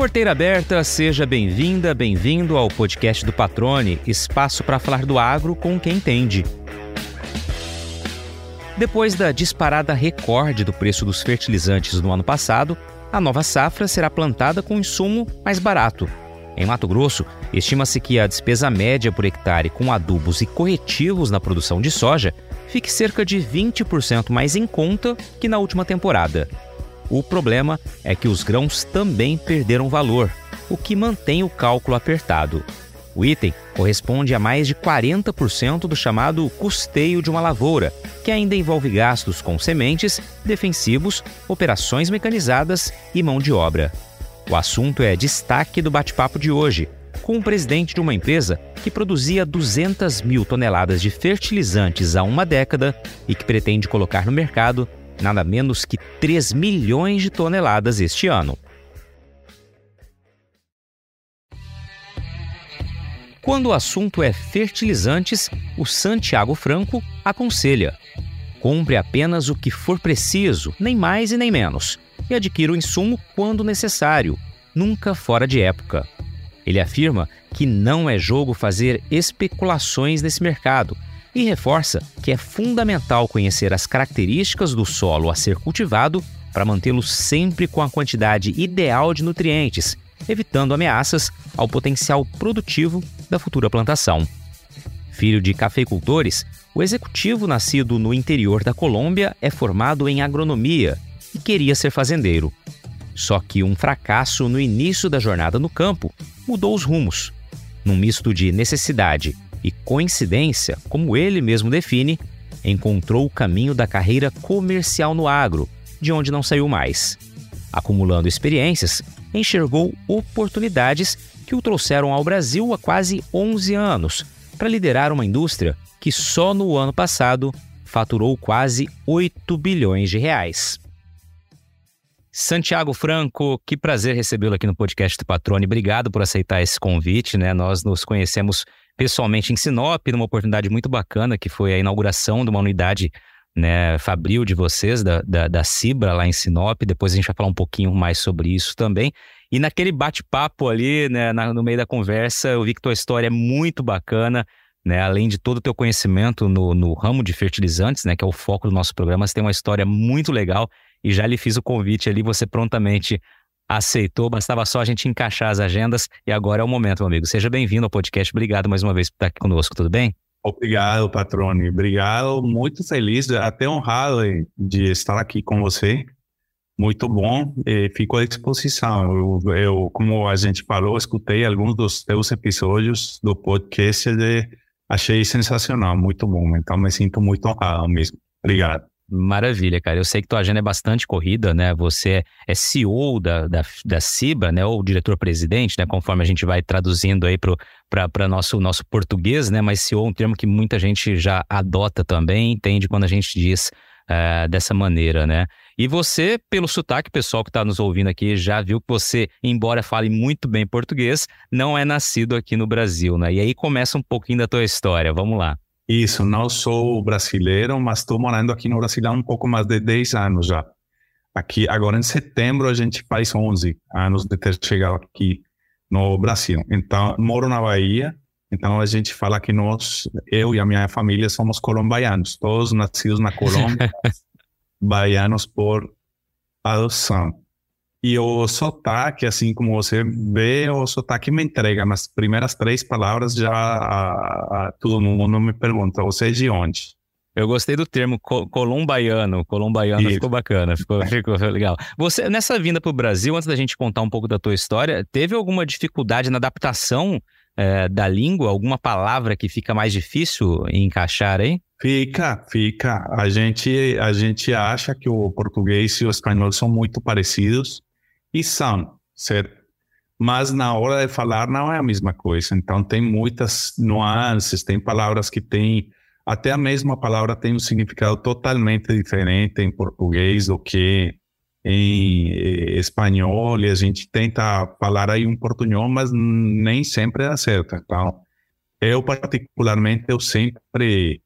Porteira aberta, seja bem-vinda, bem-vindo ao podcast do Patrone, espaço para falar do agro com quem entende. Depois da disparada recorde do preço dos fertilizantes no ano passado, a nova safra será plantada com insumo mais barato. Em Mato Grosso, estima-se que a despesa média por hectare com adubos e corretivos na produção de soja fique cerca de 20% mais em conta que na última temporada. O problema é que os grãos também perderam valor, o que mantém o cálculo apertado. O item corresponde a mais de 40% do chamado custeio de uma lavoura, que ainda envolve gastos com sementes, defensivos, operações mecanizadas e mão de obra. O assunto é destaque do bate-papo de hoje, com o presidente de uma empresa que produzia 200 mil toneladas de fertilizantes há uma década e que pretende colocar no mercado nada menos que 3 milhões de toneladas este ano. Quando o assunto é fertilizantes, o Santiago Franco aconselha: compre apenas o que for preciso, nem mais e nem menos, e adquira o insumo quando necessário, nunca fora de época. Ele afirma que não é jogo fazer especulações nesse mercado e reforça que é fundamental conhecer as características do solo a ser cultivado para mantê-lo sempre com a quantidade ideal de nutrientes evitando ameaças ao potencial produtivo da futura plantação. Filho de cafeicultores, o executivo nascido no interior da Colômbia é formado em agronomia e queria ser fazendeiro. Só que um fracasso no início da jornada no campo mudou os rumos. Num misto de necessidade e coincidência, como ele mesmo define, encontrou o caminho da carreira comercial no agro, de onde não saiu mais. Acumulando experiências, enxergou oportunidades que o trouxeram ao Brasil há quase 11 anos para liderar uma indústria que só no ano passado faturou quase 8 bilhões de reais. Santiago Franco, que prazer recebê-lo aqui no podcast do Patrone. Obrigado por aceitar esse convite, né? Nós nos conhecemos pessoalmente em Sinop, numa oportunidade muito bacana, que foi a inauguração de uma unidade né, fabril de vocês, da, da, da Cibra lá em Sinop. Depois a gente vai falar um pouquinho mais sobre isso também. E naquele bate-papo ali, né, na, no meio da conversa, eu vi que tua história é muito bacana. Né, além de todo o teu conhecimento no, no ramo de fertilizantes, né, que é o foco do nosso programa, você tem uma história muito legal e já lhe fiz o convite ali, você prontamente aceitou, bastava só a gente encaixar as agendas e agora é o momento, meu amigo. Seja bem-vindo ao podcast, obrigado mais uma vez por estar aqui conosco, tudo bem? Obrigado, Patrone. Obrigado. Muito feliz, até honrado de estar aqui com você. Muito bom. Fico à disposição. Eu, eu, como a gente falou, escutei alguns dos teus episódios do podcast e achei sensacional, muito bom. Então, me sinto muito honrado mesmo. Obrigado. Maravilha, cara. Eu sei que tua agenda é bastante corrida, né? Você é CEO da, da, da CIBA, né? Ou diretor-presidente, né? Conforme a gente vai traduzindo aí para nosso, nosso português, né? Mas CEO é um termo que muita gente já adota também, entende quando a gente diz uh, dessa maneira, né? E você, pelo sotaque, pessoal que está nos ouvindo aqui, já viu que você, embora fale muito bem português, não é nascido aqui no Brasil, né? E aí começa um pouquinho da tua história. Vamos lá. Isso, não sou brasileiro, mas estou morando aqui no Brasil há um pouco mais de 10 anos já. Aqui, agora em setembro, a gente faz 11 anos de ter chegado aqui no Brasil. Então, moro na Bahia, então a gente fala que nós, eu e a minha família, somos colombaianos, todos nascidos na Colômbia, baianos por adoção. E o sotaque, assim como você vê, o sotaque me entrega. Nas primeiras três palavras já a, a, todo mundo me pergunta, você é de onde? Eu gostei do termo co colombaiano. Colombaiano Isso. ficou bacana, ficou, ficou legal. Você, nessa vinda para o Brasil, antes da gente contar um pouco da tua história, teve alguma dificuldade na adaptação é, da língua? Alguma palavra que fica mais difícil encaixar aí? Fica, fica. A gente, a gente acha que o português e o espanhol são muito parecidos, e são, certo? Mas na hora de falar não é a mesma coisa. Então tem muitas nuances, tem palavras que têm até a mesma palavra tem um significado totalmente diferente em português do que em eh, espanhol e a gente tenta falar aí um portunhol, mas nem sempre acerta. Então, eu particularmente eu sempre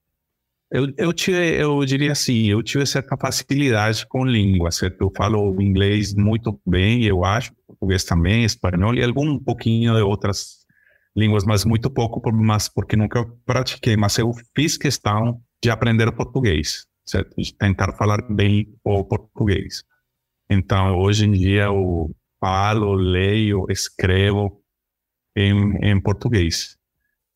Eu, eu, tive, eu diria assim, eu tive certa facilidade com língua, certo? Eu falo inglês muito bem, eu acho, português também, espanhol e algum pouquinho de outras línguas, mas muito pouco, mas porque nunca pratiquei. Mas eu fiz questão de aprender português, certo? De tentar falar bem o português. Então, hoje em dia, eu falo, leio, escrevo em, em português.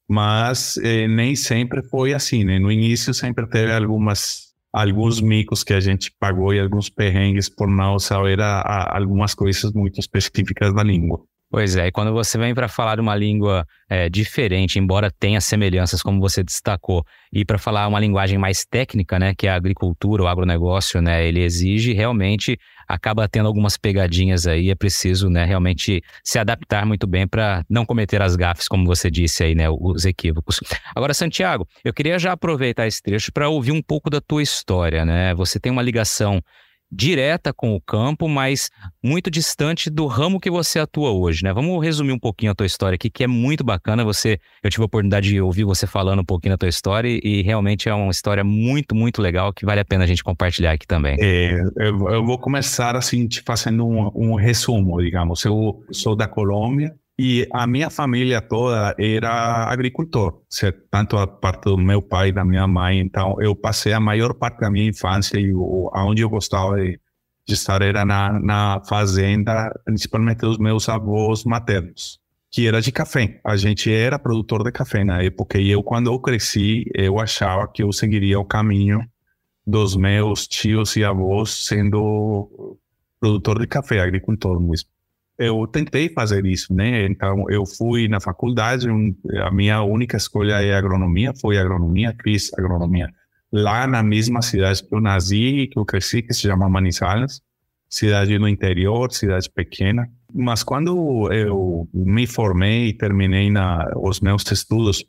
Mas eh, nem sempre foi assim, né? No início sempre teve algumas alguns micos que a gente pagou e alguns perrengues por não saber a, a, algumas coisas muito específicas da língua. Pois é, e quando você vem para falar uma língua é, diferente, embora tenha semelhanças, como você destacou, e para falar uma linguagem mais técnica, né, que é a agricultura, o agronegócio, né, ele exige realmente, acaba tendo algumas pegadinhas aí, é preciso, né, realmente se adaptar muito bem para não cometer as gafes, como você disse aí, né, os equívocos. Agora, Santiago, eu queria já aproveitar esse trecho para ouvir um pouco da tua história, né? Você tem uma ligação direta com o campo, mas muito distante do ramo que você atua hoje, né? Vamos resumir um pouquinho a tua história aqui, que é muito bacana. Você, eu tive a oportunidade de ouvir você falando um pouquinho da tua história e realmente é uma história muito, muito legal que vale a pena a gente compartilhar aqui também. É, eu, eu, vou começar assim te fazendo um, um resumo, digamos. Eu sou da Colômbia, e a minha família toda era agricultor, certo? tanto a parte do meu pai e da minha mãe. Então, eu passei a maior parte da minha infância e aonde eu gostava de, de estar era na, na fazenda, principalmente dos meus avós maternos, que era de café. A gente era produtor de café na época. E eu, quando eu cresci, eu achava que eu seguiria o caminho dos meus tios e avós sendo produtor de café, agricultor mesmo eu tentei fazer isso, né? Então, eu fui na faculdade, a minha única escolha é agronomia, foi agronomia, fiz agronomia lá na mesma cidade que eu nasci, que eu cresci, que se chama Manizales, cidade no interior, cidade pequena. Mas quando eu me formei e terminei na, os meus estudos,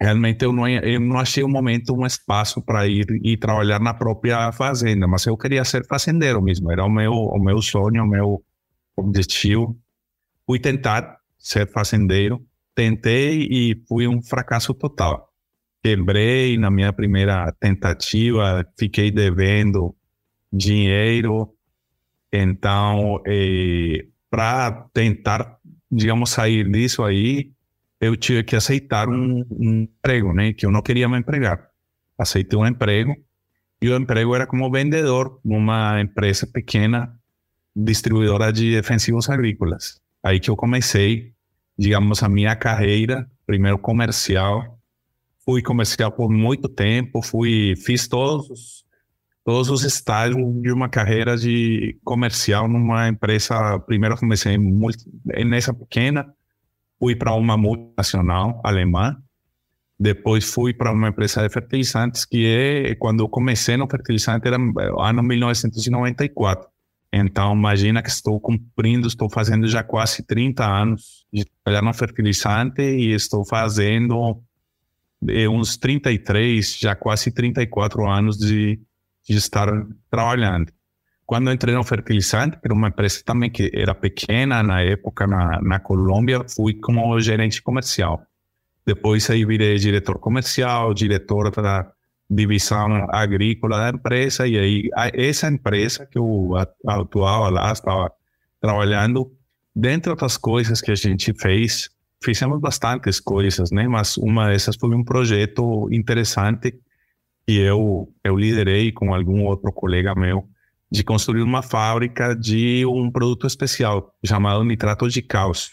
realmente eu não, eu não achei um momento, um espaço para ir e trabalhar na própria fazenda, mas eu queria ser fazendeiro mesmo, era o meu, o meu sonho, o meu objetivo. Fui tentar ser fazendeiro, tentei e fui um fracasso total. Quebrei na minha primeira tentativa, fiquei devendo dinheiro. Então, eh, para tentar, digamos, sair disso aí, eu tive que aceitar um, um emprego, né? Que eu não queria me empregar. Aceitei um emprego e o emprego era como vendedor numa empresa pequena distribuidora de defensivos agrícolas. Aí que eu comecei, digamos, a minha carreira, primeiro comercial. Fui comercial por muito tempo, fui, fiz todos os, todos os estágios de uma carreira de comercial numa empresa. Primeiro comecei nessa pequena, fui para uma multinacional alemã, depois fui para uma empresa de fertilizantes que é quando eu comecei no fertilizante era ano 1994. Então, imagina que estou cumprindo, estou fazendo já quase 30 anos de trabalhar no fertilizante e estou fazendo eh, uns 33, já quase 34 anos de, de estar trabalhando. Quando entrei no fertilizante, era uma empresa também que era pequena na época na, na Colômbia, fui como gerente comercial. Depois aí virei diretor comercial, diretor da divisão agrícola da empresa e aí essa empresa que eu atuava lá, estava trabalhando, dentre outras coisas que a gente fez, fizemos bastantes coisas, né? Mas uma dessas foi um projeto interessante que eu eu liderei com algum outro colega meu de construir uma fábrica de um produto especial chamado nitrato de cálcio.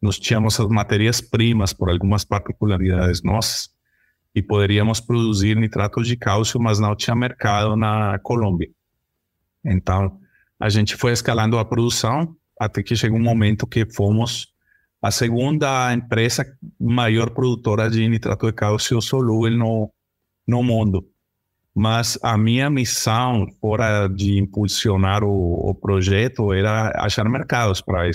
Nós tínhamos as matérias-primas por algumas particularidades nossas e poderíamos produzir nitrato de cálcio, mas não tinha mercado na Colômbia. Então, a gente foi escalando a produção até que chegou um momento que fomos a segunda empresa maior produtora de nitrato de cálcio solúvel no, no mundo. Mas a minha missão, fora de impulsionar o, o projeto, era achar mercados para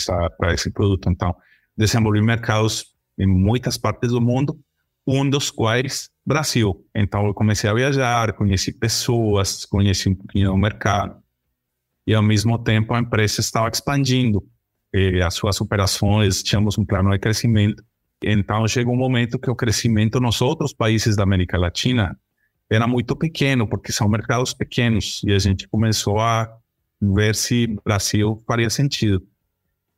esse produto. Então, desenvolver mercados em muitas partes do mundo um dos quais Brasil. Então eu comecei a viajar, conheci pessoas, conheci um pouquinho o mercado. E ao mesmo tempo a empresa estava expandindo as suas operações, tínhamos um plano de crescimento. Então chegou um momento que o crescimento nos outros países da América Latina era muito pequeno, porque são mercados pequenos, e a gente começou a ver se Brasil faria sentido.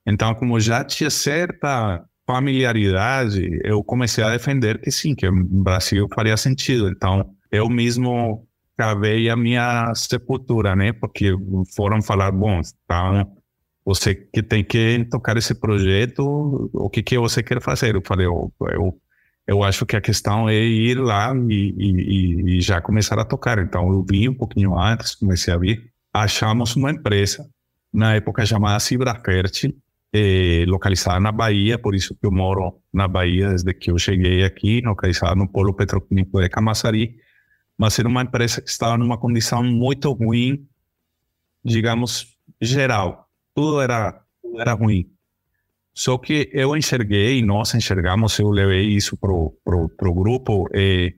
Então, como já tinha certa familiaridade, eu comecei a defender que sim, que o Brasil faria sentido. Então, eu mesmo cavei a minha sepultura, né? Porque foram falar, bom, então você que tem que tocar esse projeto, o que que você quer fazer? Eu falei, eu, eu, eu acho que a questão é ir lá e, e, e já começar a tocar. Então eu vim um pouquinho antes, comecei a vir, achamos uma empresa na época chamada Cibrafert, eh, localizada na Bahia, por isso que eu moro na Bahia desde que eu cheguei aqui, localizada no polo petroquímico de Camaçari, mas era uma empresa que estava numa condição muito ruim, digamos, geral. Tudo era, tudo era ruim. Só que eu enxerguei, nós enxergamos, eu levei isso para o grupo, e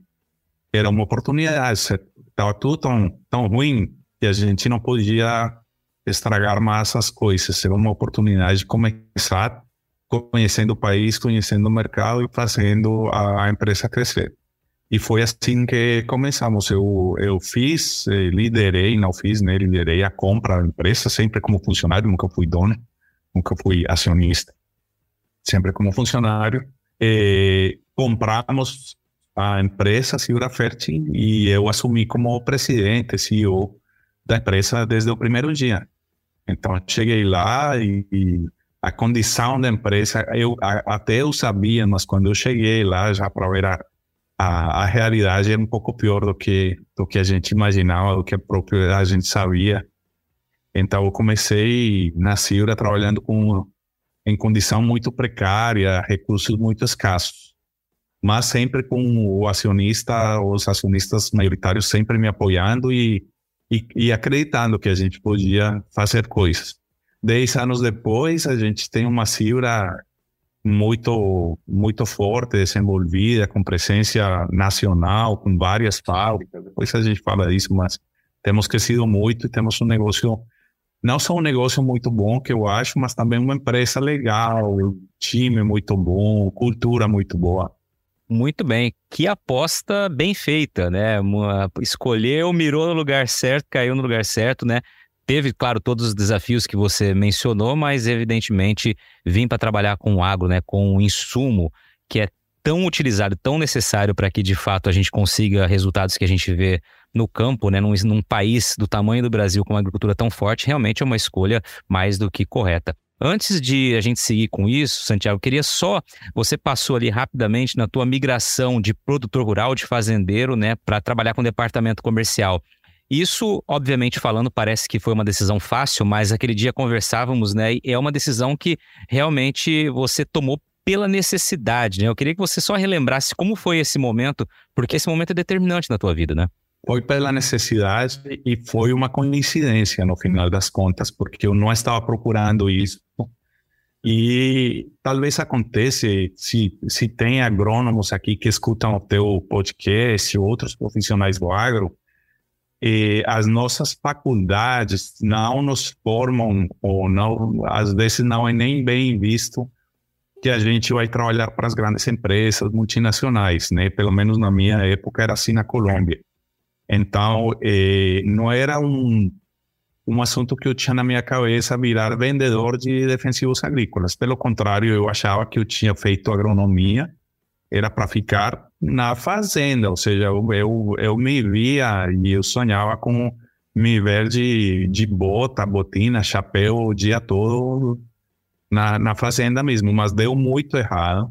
era uma oportunidade. Estava tudo tão, tão ruim que a gente não podia estragar mais as coisas. Era uma oportunidade de começar conhecendo o país, conhecendo o mercado e fazendo a, empresa crescer. E foi assim que começamos. Eu, eu fiz, eh, liderei, não fiz, né? Liderei a compra da empresa, sempre como funcionário, nunca fui dono, nunca fui acionista, sempre como funcionário. E compramos a empresa Segura Fértil e eu assumi como presidente, CEO da empresa desde o primeiro dia. Então, cheguei lá e, e a condição da empresa, eu até eu sabia, mas quando eu cheguei lá já para ver a a, a realidade é um pouco pior do que do que a gente imaginava, do que a própria a gente sabia. Então eu comecei na Ciura trabalhando com em condição muito precária, recursos muito escassos, mas sempre com o acionista, os acionistas maioritários sempre me apoiando e, e, e acreditando que a gente podia fazer coisas. Dez anos depois, a gente tem uma Ciura muito muito forte, desenvolvida, com presença nacional, com várias fábricas. Depois a gente fala disso, mas temos crescido muito e temos um negócio, não só um negócio muito bom, que eu acho, mas também uma empresa legal, time muito bom, cultura muito boa. Muito bem, que aposta bem feita, né? Uma, escolheu, mirou no lugar certo, caiu no lugar certo, né? Teve, claro, todos os desafios que você mencionou, mas evidentemente vim para trabalhar com o agro, né, com o insumo que é tão utilizado, tão necessário para que de fato a gente consiga resultados que a gente vê no campo, né, num, num país do tamanho do Brasil com uma agricultura tão forte, realmente é uma escolha mais do que correta. Antes de a gente seguir com isso, Santiago, eu queria só. Você passou ali rapidamente na tua migração de produtor rural, de fazendeiro, né, para trabalhar com o departamento comercial. Isso, obviamente, falando, parece que foi uma decisão fácil, mas aquele dia conversávamos, né? E é uma decisão que realmente você tomou pela necessidade, né? Eu queria que você só relembrasse como foi esse momento, porque esse momento é determinante na tua vida, né? Foi pela necessidade e foi uma coincidência no final das contas, porque eu não estava procurando isso. E talvez acontece se, se tem agrônomos aqui que escutam o teu podcast, outros profissionais do agro, e as nossas faculdades não nos formam, ou não, às vezes não é nem bem visto que a gente vai trabalhar para as grandes empresas multinacionais, né? Pelo menos na minha época era assim na Colômbia. Então, eh, não era um, um assunto que eu tinha na minha cabeça virar vendedor de defensivos agrícolas. Pelo contrário, eu achava que eu tinha feito agronomia, era para ficar na fazenda, ou seja, eu, eu, eu me via e eu sonhava com me ver de, de bota, botina, chapéu o dia todo na, na fazenda mesmo, mas deu muito errado.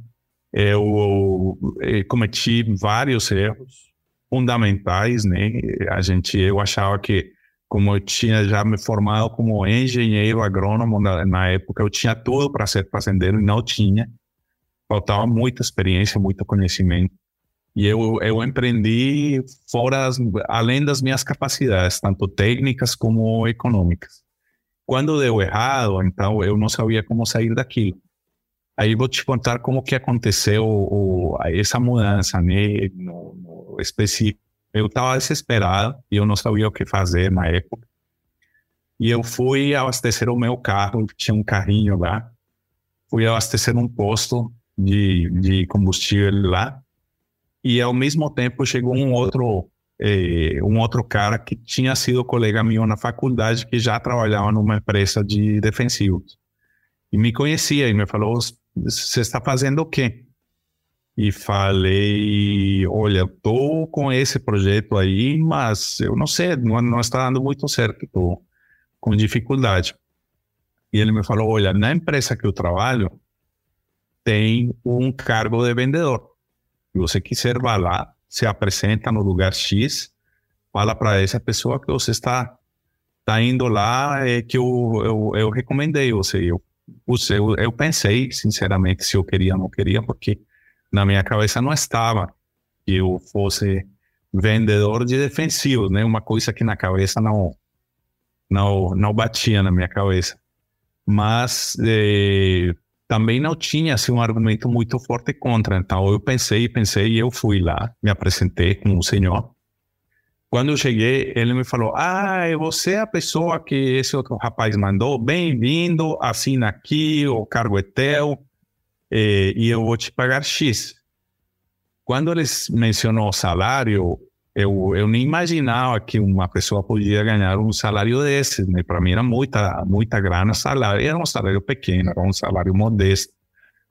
Eu, eu cometi vários erros fundamentais, né? A gente, eu achava que como eu tinha já me formado como engenheiro agrônomo na, na época, eu tinha tudo para ser fazendeiro e não tinha. Faltava muita experiência, muito conhecimento. E eu, eu empreendi fora, além das minhas capacidades, tanto técnicas como econômicas. Quando deu errado, então eu não sabia como sair daquilo. Aí vou te contar como que aconteceu o, essa mudança, né, no, no específico. Eu estava desesperado e eu não sabia o que fazer na época. E eu fui abastecer o meu carro, tinha um carrinho lá. Fui abastecer um posto de, de combustível lá e ao mesmo tempo chegou um outro eh, um outro cara que tinha sido colega meu na faculdade, que já trabalhava numa empresa de defensivos. E me conhecia e me falou: Você está fazendo o quê? E falei: Olha, estou com esse projeto aí, mas eu não sei, não, não está dando muito certo, estou com dificuldade. E ele me falou: Olha, na empresa que eu trabalho, tem um cargo de vendedor. Se você quiser, vá lá, se apresenta no lugar X, fala para essa pessoa que você está, está indo lá, é que eu, eu, eu recomendei você. Eu, eu, eu pensei, sinceramente, se eu queria ou não queria, porque na minha cabeça não estava que eu fosse vendedor de defensivos, né? Uma coisa que na cabeça não não não batia na minha cabeça. Mas eh, também não tinha assim, um argumento muito forte contra. Então eu pensei, pensei e eu fui lá, me apresentei com o senhor. Quando eu cheguei, ele me falou: Ah, você é a pessoa que esse outro rapaz mandou. Bem-vindo, assina aqui, o cargo é teu e, e eu vou te pagar X. Quando eles mencionou o salário, eu, eu nem imaginava que uma pessoa podia ganhar um salário desse, né? Para mim era muita, muita grana salário. Era um salário pequeno, era um salário modesto,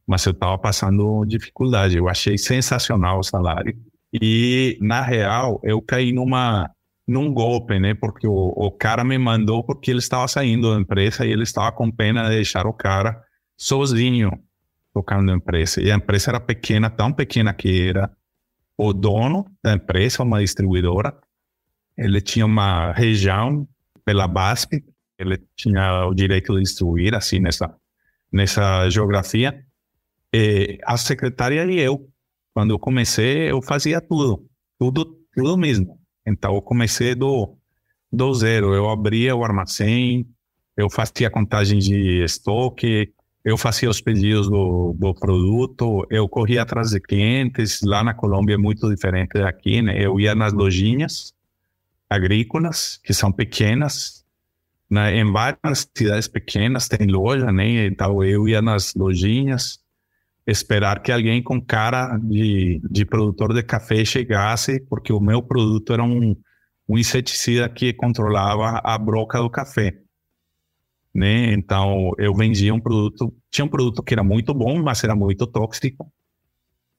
mas eu estava passando dificuldade. Eu achei sensacional o salário. E, na real, eu caí numa, num golpe, né? Porque o, o cara me mandou porque ele estava saindo da empresa e ele estava com pena de deixar o cara sozinho tocando na empresa. E a empresa era pequena, tão pequena que era o dono da empresa, uma distribuidora, ele tinha uma região pela BASP, ele tinha o direito de distribuir, assim, nessa, nessa geografia. E a secretária e eu, quando eu comecei, eu fazia tudo, tudo, tudo mesmo. Então, eu comecei do, do zero. Eu abria o armazém, eu fazia contagem de estoque, eu fazia os pedidos do, do, produto, eu corria atrás de clientes. Lá na Colômbia é muito diferente daqui, né? Eu ia nas lojinhas agrícolas, que são pequenas. Né? Em várias cidades pequenas tem loja, né? Então eu ia nas lojinhas, esperar que alguém com cara de, de produtor de café chegasse, porque o meu produto era um, um inseticida que controlava a broca do café né? Então eu vendia um produto, tinha um produto que era muito bom, mas era muito tóxico,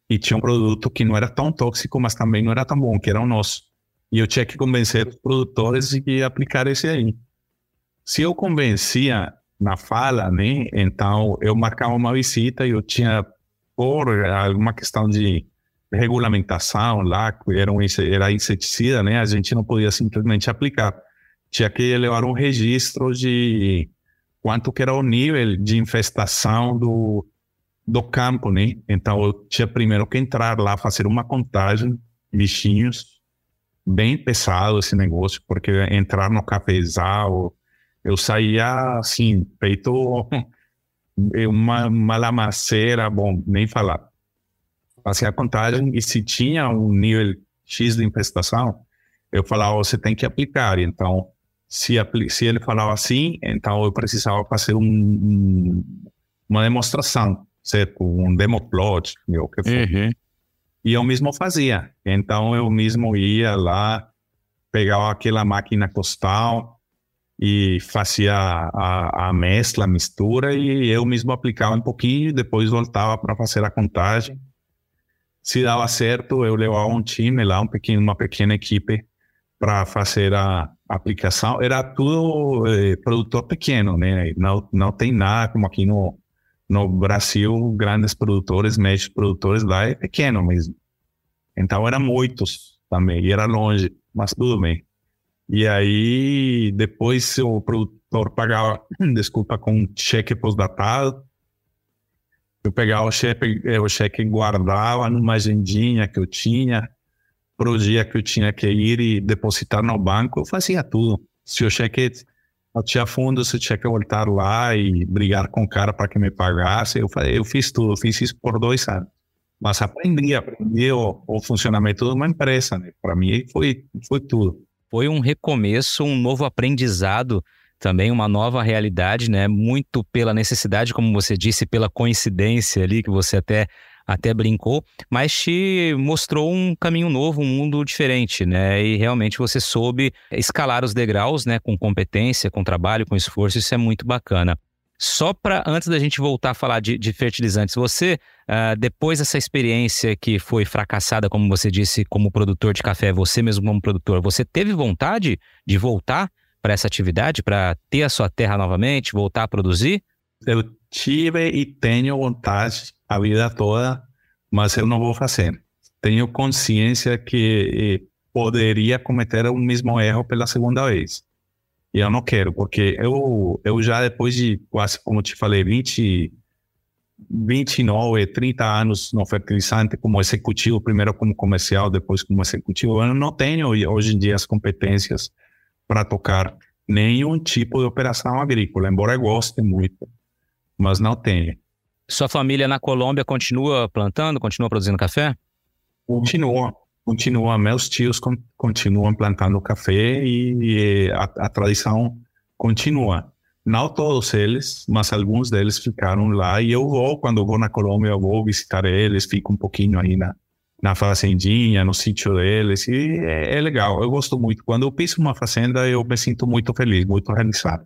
e tinha um produto que não era tão tóxico, mas também não era tão bom, que era o nosso. E eu tinha que convencer os produtores de aplicar esse aí. Se eu convencia na fala, né? Então eu marcava uma visita e eu tinha por alguma questão de regulamentação lá, era, um, era inseticida, né? A gente não podia simplesmente aplicar. Tinha que levar um registro de quanto que era o nível de infestação do, do campo, né? Então eu tinha primeiro que entrar lá, fazer uma contagem, bichinhos, bem pesado esse negócio, porque entrar no cafezal, eu saía assim, feito uma, uma lamaceira, bom, nem falar. Fazia a contagem e se tinha um nível X de infestação, eu falava, você tem que aplicar. Então, se, se ele falava assim, então eu precisava fazer um, um, uma demonstração, certo? Um demoplot, o que for. Uhum. E eu mesmo fazia. Então eu mesmo ia lá, pegava aquela máquina costal e fazia a, a mescla, a mistura, e eu mesmo aplicava um pouquinho, depois voltava para fazer a contagem. Se dava certo, eu levava um time lá, um pequeno, uma pequena equipe para fazer a aplicação. Era tudo eh, produtor pequeno, né? Não, não tem nada como aqui no, no Brasil, grandes produtores, médios produtores lá é pequeno mesmo. Então eram muitos também, e era longe, mas tudo bem. E aí, depois o produtor pagava, desculpa, com um cheque pós-datado. Eu pegava o cheque, eh, o cheque guardava numa agendinha que eu tinha, para o dia que eu tinha que ir e depositar no banco, eu fazia tudo. Se o cheque não tinha fundo, se eu tinha que voltar lá e brigar com o cara para que me pagasse, eu, eu fiz tudo, eu fiz isso por dois anos. Mas aprendi, aprendi o, o funcionamento de uma empresa, né? Para mim foi, foi tudo. Foi um recomeço, um novo aprendizado, também uma nova realidade, né? Muito pela necessidade, como você disse, pela coincidência ali que você até até brincou, mas te mostrou um caminho novo, um mundo diferente, né? E realmente você soube escalar os degraus, né? Com competência, com trabalho, com esforço, isso é muito bacana. Só para antes da gente voltar a falar de, de fertilizantes, você, uh, depois dessa experiência que foi fracassada, como você disse, como produtor de café, você mesmo como produtor, você teve vontade de voltar para essa atividade, para ter a sua terra novamente, voltar a produzir? Eu tive e tenho vontade a vida toda, mas eu não vou fazer. Tenho consciência que eh, poderia cometer o mesmo erro pela segunda vez. E eu não quero, porque eu, eu já depois de quase, como te falei, 20, 29, 30 anos no fertilizante como executivo, primeiro como comercial, depois como executivo, eu não tenho hoje em dia as competências para tocar nenhum tipo de operação agrícola, embora eu goste muito, mas não tenho. Sua família na Colômbia continua plantando, continua produzindo café? Continua, continua. Meus tios continuam plantando café e, a, a tradição continua. Não todos eles, mas alguns deles ficaram lá e eu vou, quando vou na Colômbia, eu vou visitar eles, fico um pouquinho aí na, na fazendinha, no sítio deles, e é, é, legal, eu gosto muito. Quando eu piso uma fazenda, eu me sinto muito feliz, muito realizado.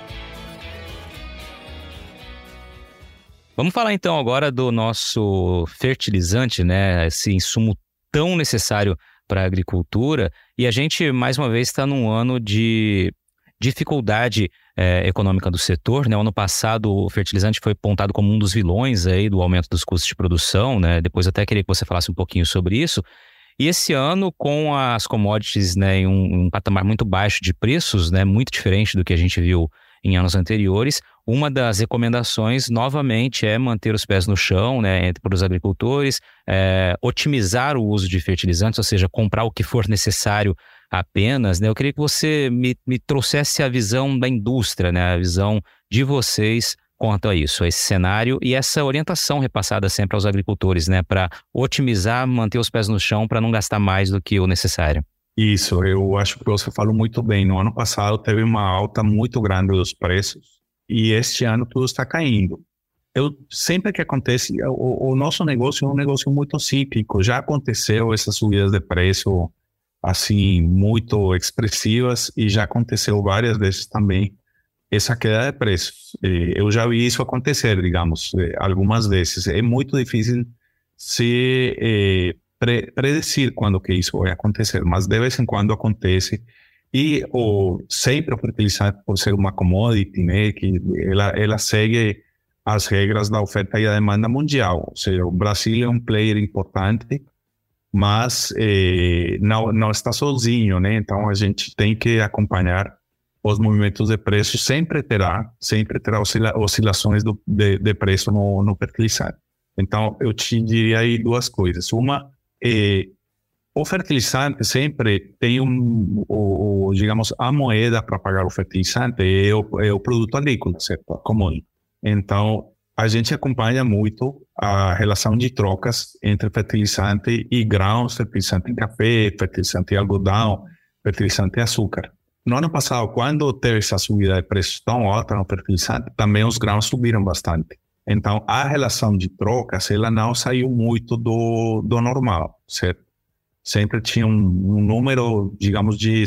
Vamos falar então agora do nosso fertilizante, né? Esse insumo tão necessário para a agricultura. E a gente, mais uma vez, está num ano de dificuldade é, econômica do setor. Né? O ano passado, o fertilizante foi apontado como um dos vilões aí do aumento dos custos de produção. Né? Depois até queria que você falasse um pouquinho sobre isso. E esse ano, com as commodities né, em um, um patamar muito baixo de preços, né, muito diferente do que a gente viu em anos anteriores. Uma das recomendações, novamente, é manter os pés no chão, né, para os agricultores, é, otimizar o uso de fertilizantes, ou seja, comprar o que for necessário apenas. Né? Eu queria que você me, me trouxesse a visão da indústria, né, a visão de vocês quanto a isso, a esse cenário e essa orientação repassada sempre aos agricultores, né, para otimizar, manter os pés no chão, para não gastar mais do que o necessário. Isso, eu acho que você falou muito bem. No ano passado teve uma alta muito grande dos preços e este ano tudo está caindo. Eu sempre que acontece, o, o nosso negócio é um negócio muito cíclico. Já aconteceu essas subidas de preço assim muito expressivas e já aconteceu várias vezes também essa queda de preços. Eu já vi isso acontecer, digamos, eh, algumas vezes. É muito difícil se pre predecir quando que isso vai acontecer, mas de vez em quando acontece. E o, sempre o fertilizante, por ser uma commodity, né, que ela, ela segue as regras da oferta e da demanda mundial. Ou seja, o Brasil é um player importante, mas eh, não, não está sozinho, né? Então a gente tem que acompanhar os movimentos de preço. Sempre terá, sempre terá oscila oscilações do, de, de preço no, no fertilizante. Então eu te diria aí duas coisas. Uma, eh, o fertilizante sempre tem um, o, o, digamos, a moeda para pagar o fertilizante é o, é o produto agrícola, certo? Comum. Então, a gente acompanha muito a relação de trocas entre fertilizante e grãos, fertilizante em café, fertilizante em algodão, fertilizante em açúcar. No ano passado, quando teve essa subida de preços tão alta no fertilizante, também os grãos subiram bastante. Então, a relação de trocas, ela não saiu muito do, do normal, certo? Sempre tinha um, um número, digamos, de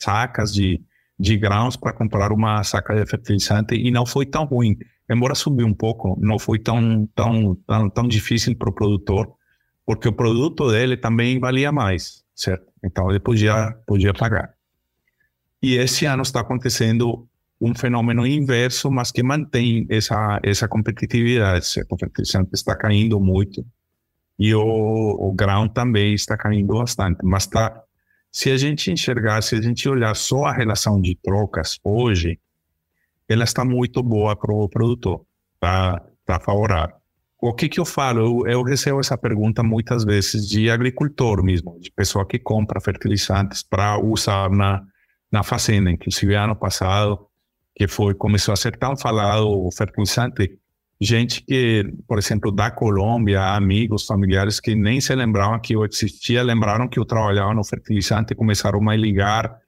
sacas de, de grãos para comprar uma saca de fertilizante e não foi tão ruim. Embora subiu um pouco, não foi tão, tão, tão, tão difícil para o produtor, porque o produto dele também valia mais, certo? Então, ele podia, podia pagar. E esse ano está acontecendo um fenômeno inverso, mas que mantém essa, essa competitividade. Certo? O fertilizante está caindo muito e o, o grão também está caindo bastante. Mas tá, se a gente enxergar, se a gente olhar só a relação de trocas hoje, ela está muito boa para o produtor, está tá favorável. O que que eu falo? Eu, eu, recebo essa pergunta muitas vezes de agricultor mesmo, de pessoa que compra fertilizantes para usar na, na fazenda. Inclusive, ano passado, que foi começou a ser tão falado o fertilizante, gente que, por exemplo, da Colômbia, amigos, familiares que nem se lembravam que eu existia, lembraram que eu trabalhava no fertilizante e começaram a me ligar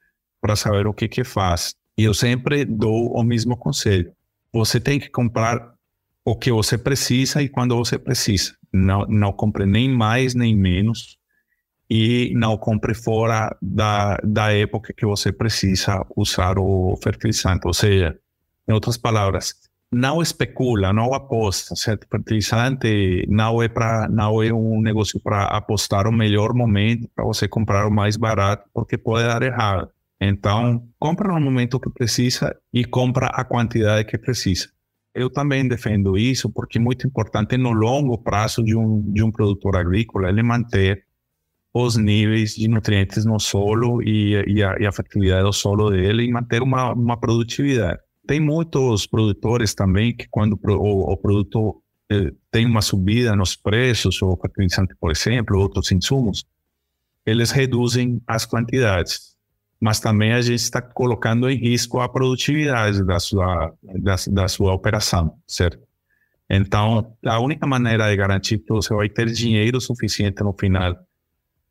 para saber o que que faz. E eu sempre dou o mesmo conselho. Você tem que comprar o que você precisa e quando você precisa. Não, não compre nem mais nem menos e não compre fora da, da época que você precisa usar o fertilizante. Ou seja, em outras palavras, não especula, não aposta, certo? Fertilizante não é para não é um negócio para apostar o melhor momento para você comprar o mais barato, porque pode dar errado. Então, compra no momento que precisa e compra a quantidade que precisa. Eu também defendo isso porque é muito importante no longo prazo de um de um produtor agrícola ele manter os níveis de nutrientes no solo e, e, a, e a fertilidade do solo dele e manter uma, uma produtividade. Tem muitos produtores também que quando o, o produto eh, tem uma subida nos preços, ou fertilizante, por exemplo, outros insumos, eles reduzem as quantidades. Mas também a gente está colocando em risco a produtividade da sua, da, da sua operação, certo? Então, a única maneira de garantir que você vai ter dinheiro suficiente no final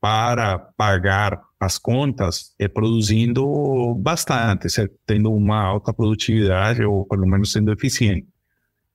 para pagar as contas é produzindo bastante, tendo uma alta produtividade ou pelo menos sendo eficiente.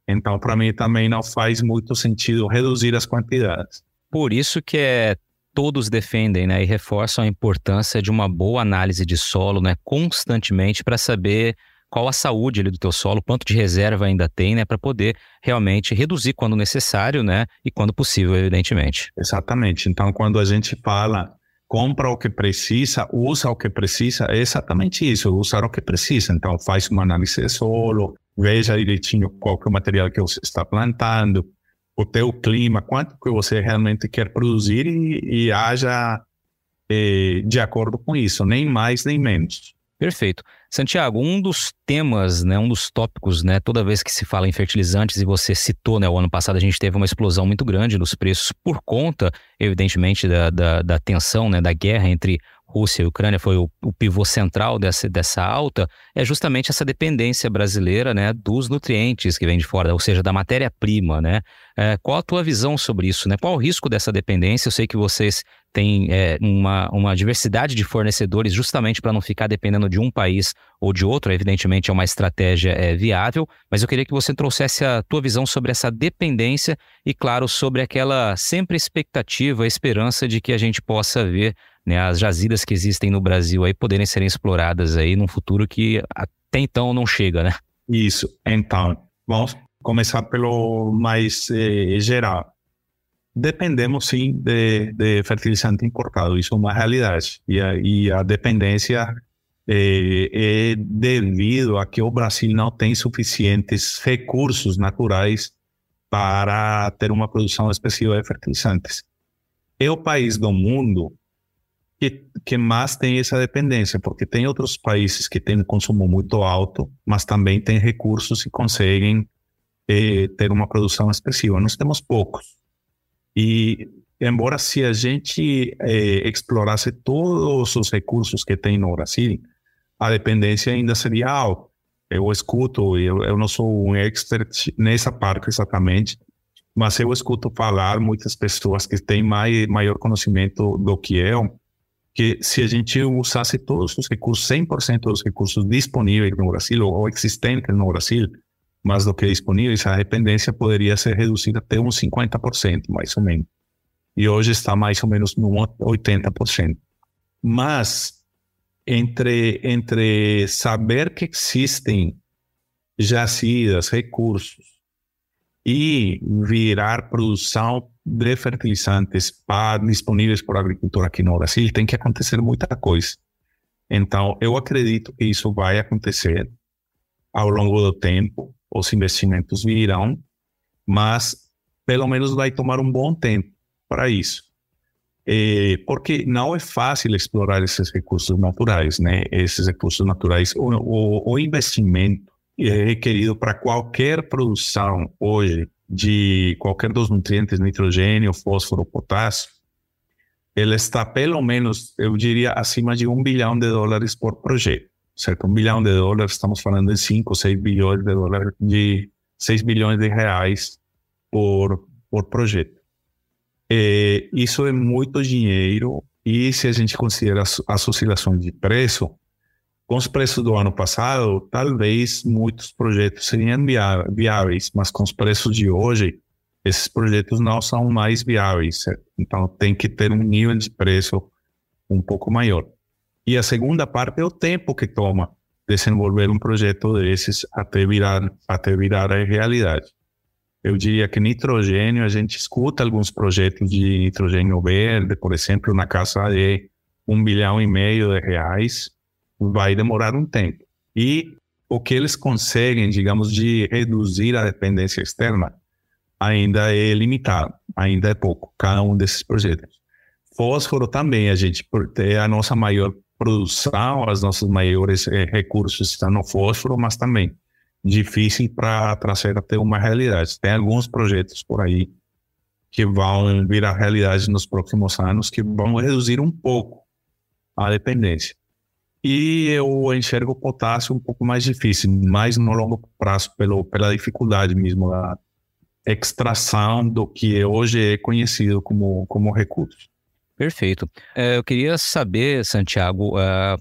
Então, para mim também não faz muito sentido reduzir as quantidades. Por isso que é todos defendem né, e reforçam a importância de uma boa análise de solo né, constantemente para saber qual a saúde ali do teu solo, quanto de reserva ainda tem, né, para poder realmente reduzir quando necessário, né, e quando possível, evidentemente. Exatamente. Então, quando a gente fala compra o que precisa, usa o que precisa, é exatamente isso, usar o que precisa. Então, faz uma análise de solo, veja direitinho qual é o material que você está plantando, o teu clima, quanto que você realmente quer produzir e, e haja eh, de acordo com isso, nem mais nem menos. Perfeito. Santiago, um dos temas, né, um dos tópicos, né, toda vez que se fala em fertilizantes, e você citou, né, o ano passado a gente teve uma explosão muito grande nos preços por conta, evidentemente, da, da, da tensão, né, da guerra entre Rússia e Ucrânia foi o, o, pivô central dessa, dessa alta, é justamente essa dependência brasileira né, dos nutrientes que vem de fora, ou seja, da matéria-prima. Né? É, qual a tua visão sobre isso? Né? Qual o risco dessa dependência? Eu sei que vocês têm é, uma, uma diversidade de fornecedores justamente para não ficar dependendo de um país ou de outro. Evidentemente é uma estratégia é, viável, mas eu queria que você trouxesse a tua visão sobre essa dependência e, claro, sobre aquela sempre expectativa, esperança de que a gente possa ver né, as jazidas que existem no Brasil aí poderem serem exploradas aí num futuro que até então não chega, né? Isso. Então, vamos começar pelo mais eh, geral. Dependemos sim de, de, fertilizante importado, isso é uma realidade. E a, e a dependência eh, é devido a que o Brasil não tem suficientes recursos naturais para ter uma produção expressiva de fertilizantes. É o país do mundo que, que mais tem essa dependência, porque tem outros países que têm um consumo muito alto, mas também têm recursos e conseguem eh, ter uma produção expressiva. Nós temos poucos. E, embora se a gente eh, explorasse todos os recursos que tem no Brasil, a dependência ainda seria alta. Eu escuto, eu, eu não sou um expert nessa parte exatamente, mas eu escuto falar muitas pessoas que têm mais, maior conhecimento do que eu, que se a gente usasse todos os recursos, 100% dos recursos disponíveis no Brasil ou existentes no Brasil, mais do que disponíveis, a dependência poderia ser reduzida até uns 50%, mais ou menos. E hoje está mais ou menos no 80%. Mas entre, entre saber que existem jazidas, recursos, e virar produção de fertilizantes para, disponíveis para a agricultura aqui no Brasil, tem que acontecer muita coisa. Então, eu acredito que isso vai acontecer ao longo do tempo, os investimentos virão, mas pelo menos vai tomar um bom tempo para isso. É, porque não é fácil explorar esses recursos naturais, né? Esses recursos naturais, o, o, o investimento é requerido para qualquer produção hoje de qualquer dos nutrientes, nitrogênio, fósforo, potássio, ele está pelo menos, eu diria, acima de um bilhão de dólares por projeto, certo? Um bilhão de dólares, estamos falando de 5, 6 bilhões de dólares, de 6 bilhões de reais por, por projeto. É, isso é muito dinheiro e se a gente considera as, as oscilações de preço, com os preços do ano passado, talvez muitos projetos seriam viáveis, mas com os preços de hoje, esses projetos não são mais viáveis. Então, tem que ter um nível de preço um pouco maior. E a segunda parte é o tempo que toma desenvolver um projeto desses até virar, até virar a realidade. Eu diria que nitrogênio, a gente escuta alguns projetos de nitrogênio verde, por exemplo, na casa de um bilhão e meio de reais, vai demorar um tempo. E o que eles conseguem, digamos, de reduzir a dependência externa, ainda é limitado, ainda é pouco, cada um desses projetos. Fósforo também, a gente, é a nossa maior produção, os nossos maiores eh, recursos estão no fósforo, mas também difícil para trazer até uma realidade. Tem alguns projetos por aí que vão virar realidade nos próximos anos, que vão reduzir um pouco a dependência. E eu enxergo o potássio um pouco mais difícil, mais no longo prazo, pelo, pela dificuldade mesmo da extração do que hoje é conhecido como, como recurso. Perfeito. É, eu queria saber, Santiago, uh,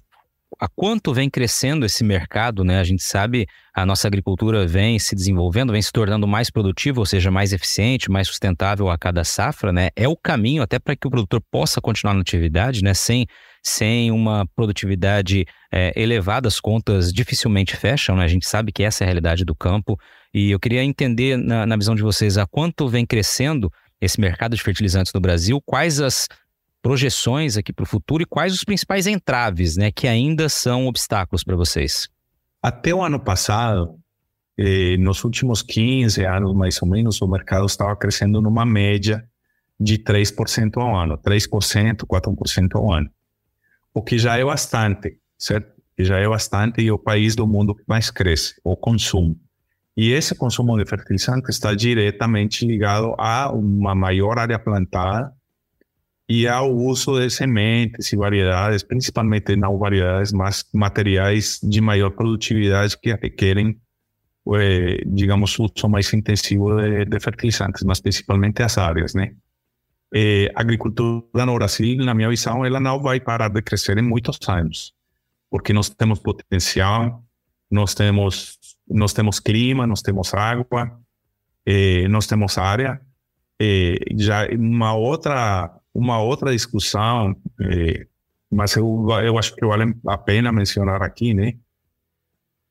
há quanto vem crescendo esse mercado, né? A gente sabe a nossa agricultura vem se desenvolvendo, vem se tornando mais produtiva, ou seja, mais eficiente, mais sustentável a cada safra, né? É o caminho até para que o produtor possa continuar na atividade, né? Sem, sem uma produtividade é, elevada, as contas dificilmente fecham, né? A gente sabe que essa é a realidade do campo. E eu queria entender, na, na visão de vocês, a quanto vem crescendo esse mercado de fertilizantes no Brasil, quais as projeções aqui para o futuro e quais os principais entraves, né, que ainda são obstáculos para vocês? Até o ano passado, eh, nos últimos 15 anos mais ou menos, o mercado estava crescendo numa média de 3% ao ano, 3%, 4% ao ano. O que já é bastante, certo? Que já é bastante e o país do mundo que mais cresce, o consumo. E esse consumo de fertilizante está diretamente ligado a uma maior área plantada e ao uso de sementes e variedades, principalmente não variedades, mas materiais de maior produtividade que requerem, eh, digamos, uso mais intensivo de, de, fertilizantes, mas principalmente as áreas, né? Eh, a agricultura no Brasil, na minha visão, ela não vai parar de crescer em muitos anos, porque nós temos potencial, nós temos, nós temos clima, nós temos água, eh, nós temos área. Eh, já uma outra uma outra discussão, é, mas eu, eu acho que vale a pena mencionar aqui, né?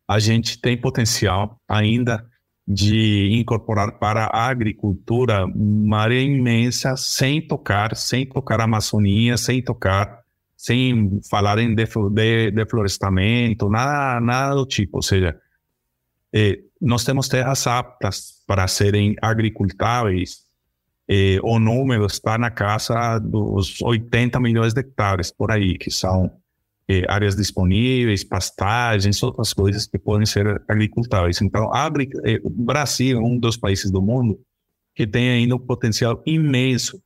A gente tem potencial ainda de incorporar para a agricultura uma área imensa sem tocar, sem tocar a Amazônia, sem tocar, sem falar em deflorestamento, nada, nada do tipo. Ou seja, é, nós temos terras aptas para serem agricultáveis eh, o número está na casa dos 80 milhões de hectares por aí, que são eh, áreas disponíveis, pastagens, outras coisas que podem ser agricultáveis. Então, abre, eh, o Brasil é um dos países do mundo que tem ainda um potencial imenso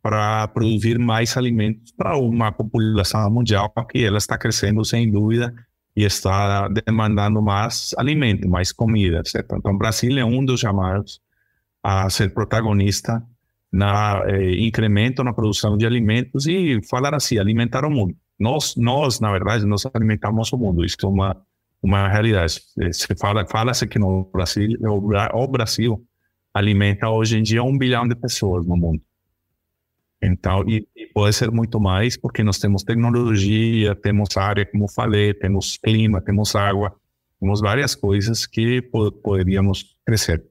para produzir mais alimentos para uma população mundial que ela está crescendo sem dúvida e está demandando mais alimento, mais comida, certo? Então, o Brasil é um dos chamados a ser protagonista na eh, incremento na produção de alimentos e falar assim, alimentar o mundo. Nós, nós na verdade, nós alimentamos o mundo. Isso é uma uma realidade. Eh, se fala, fala-se que no Brasil, o Brasil alimenta hoje em dia um bilhão de pessoas no mundo. Então, e, e, pode ser muito mais, porque nós temos tecnologia, temos área, como falei, temos clima, temos água, temos várias coisas que poderíamos crescer.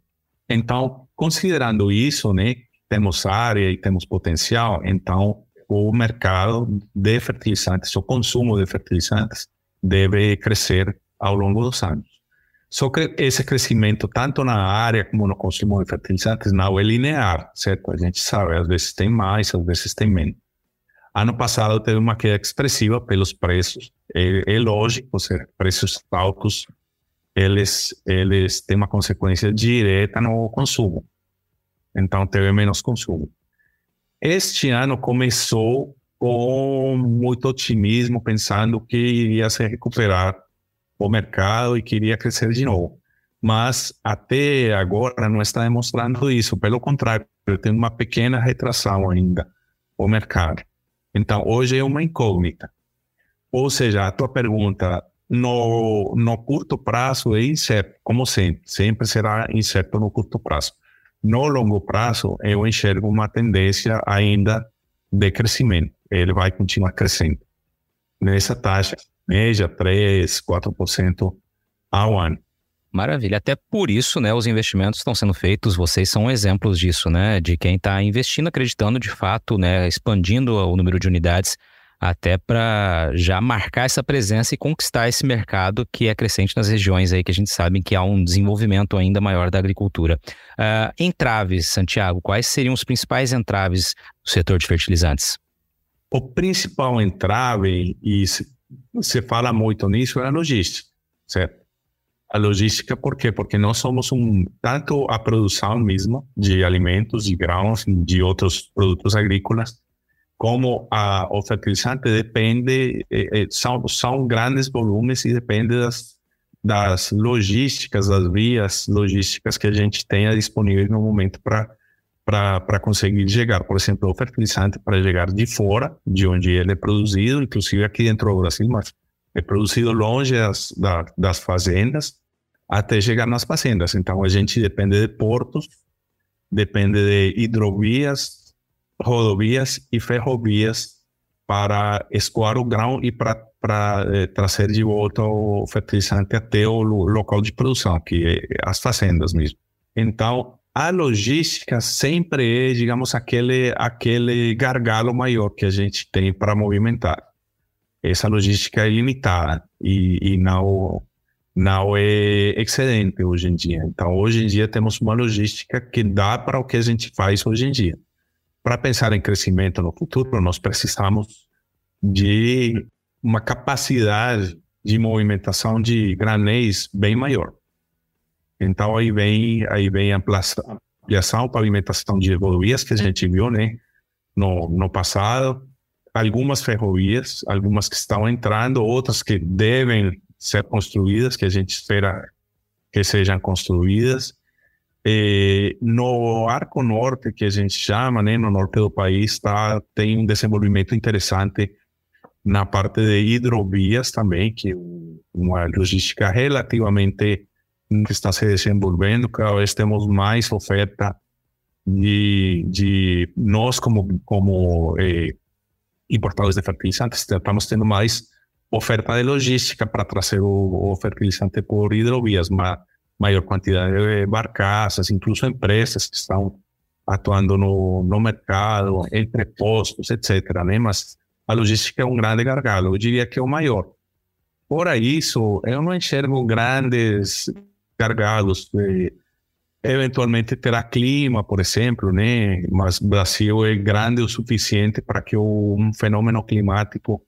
Então, considerando isso, né, temos área e temos potencial, então o mercado de fertilizantes, o consumo de fertilizantes deve crescer ao longo dos anos. Só que esse crescimento, tanto na área como no consumo de fertilizantes, não é linear, certo? A gente sabe, às vezes tem mais, às vezes tem menos. Ano passado teve uma queda expressiva pelos preços. É, é lógico, ser preços altos, eles, eles têm uma consequência direta no consumo. Então, teve menos consumo. Este ano começou com muito otimismo, pensando que iria se recuperar o mercado e queria crescer de novo. Mas até agora não está demonstrando isso. Pelo contrário, tem uma pequena retração ainda o mercado. Então, hoje é uma incógnita. Ou seja, a tua pergunta no, no curto prazo é incerto, como sempre, sempre será incerto no curto prazo. No longo prazo, eu enxergo uma tendência ainda de crescimento. Ele vai continuar crescendo nessa taxa média, 3, 4% ao ano. Maravilha. Até por isso, né, os investimentos estão sendo feitos, vocês são exemplos disso, né, de quem está investindo, acreditando de fato, né, expandindo o número de unidades até para já marcar essa presença e conquistar esse mercado que é crescente nas regiões aí que a gente sabe que há um desenvolvimento ainda maior da agricultura. Uh, entraves, Santiago, quais seriam os principais entraves do setor de fertilizantes? O principal entrave, e se fala muito nisso, é a logística, certo? A logística, por quê? Porque nós somos um, tanto a produção mesma de alimentos, de grãos, de outros produtos agrícolas, como a, o fertilizante depende, eh, são, são grandes volumes e depende das, das logísticas, das vias logísticas que a gente tenha disponível no momento para conseguir chegar, por exemplo, o fertilizante para chegar de fora, de onde ele é produzido, inclusive aqui dentro do Brasil, mas é produzido longe das, das fazendas, até chegar nas fazendas. Então, a gente depende de portos, depende de hidrovias, rodovias e ferrovias para escoar o grão e para, eh, trazer de volta o fertilizante até o local de produção, que é as fazendas mesmo. Então, a logística sempre é, digamos, aquele, aquele gargalo maior que a gente tem para movimentar. Essa logística é limitada e, e não, não é excedente hoje em dia. Então, hoje em dia, temos uma logística que dá para o que a gente faz hoje em dia. Para pensar em crescimento no futuro, nós precisamos de uma capacidade de movimentação de granéis bem maior. Então aí vem aí vem a ampliação, pavimentação de rodovias que a gente viu, né, no, no passado, algumas ferrovias, algumas que estão entrando, outras que devem ser construídas, que a gente espera que sejam construídas. E no Arco Norte, que a gente chama, né, no norte do país, tá, tem um desenvolvimento interessante na parte de hidrovias também, que é uma logística relativamente que está se desenvolvendo, cada vez temos mais oferta de, de nós como, como eh, importadores de fertilizantes, estamos tendo mais oferta de logística para trazer o, o fertilizante por hidrovias, ma, maior quantidade de barcaças, incluso empresas que estão atuando no, no mercado, entrepostos, etc. Né? Mas a logística é um grande gargalo, eu diria que é o maior. Fora isso, eu não enxergo grandes gargalos. Eh, eventualmente terá clima, por exemplo, né? Mas Brasil é grande o suficiente para que um fenômeno climático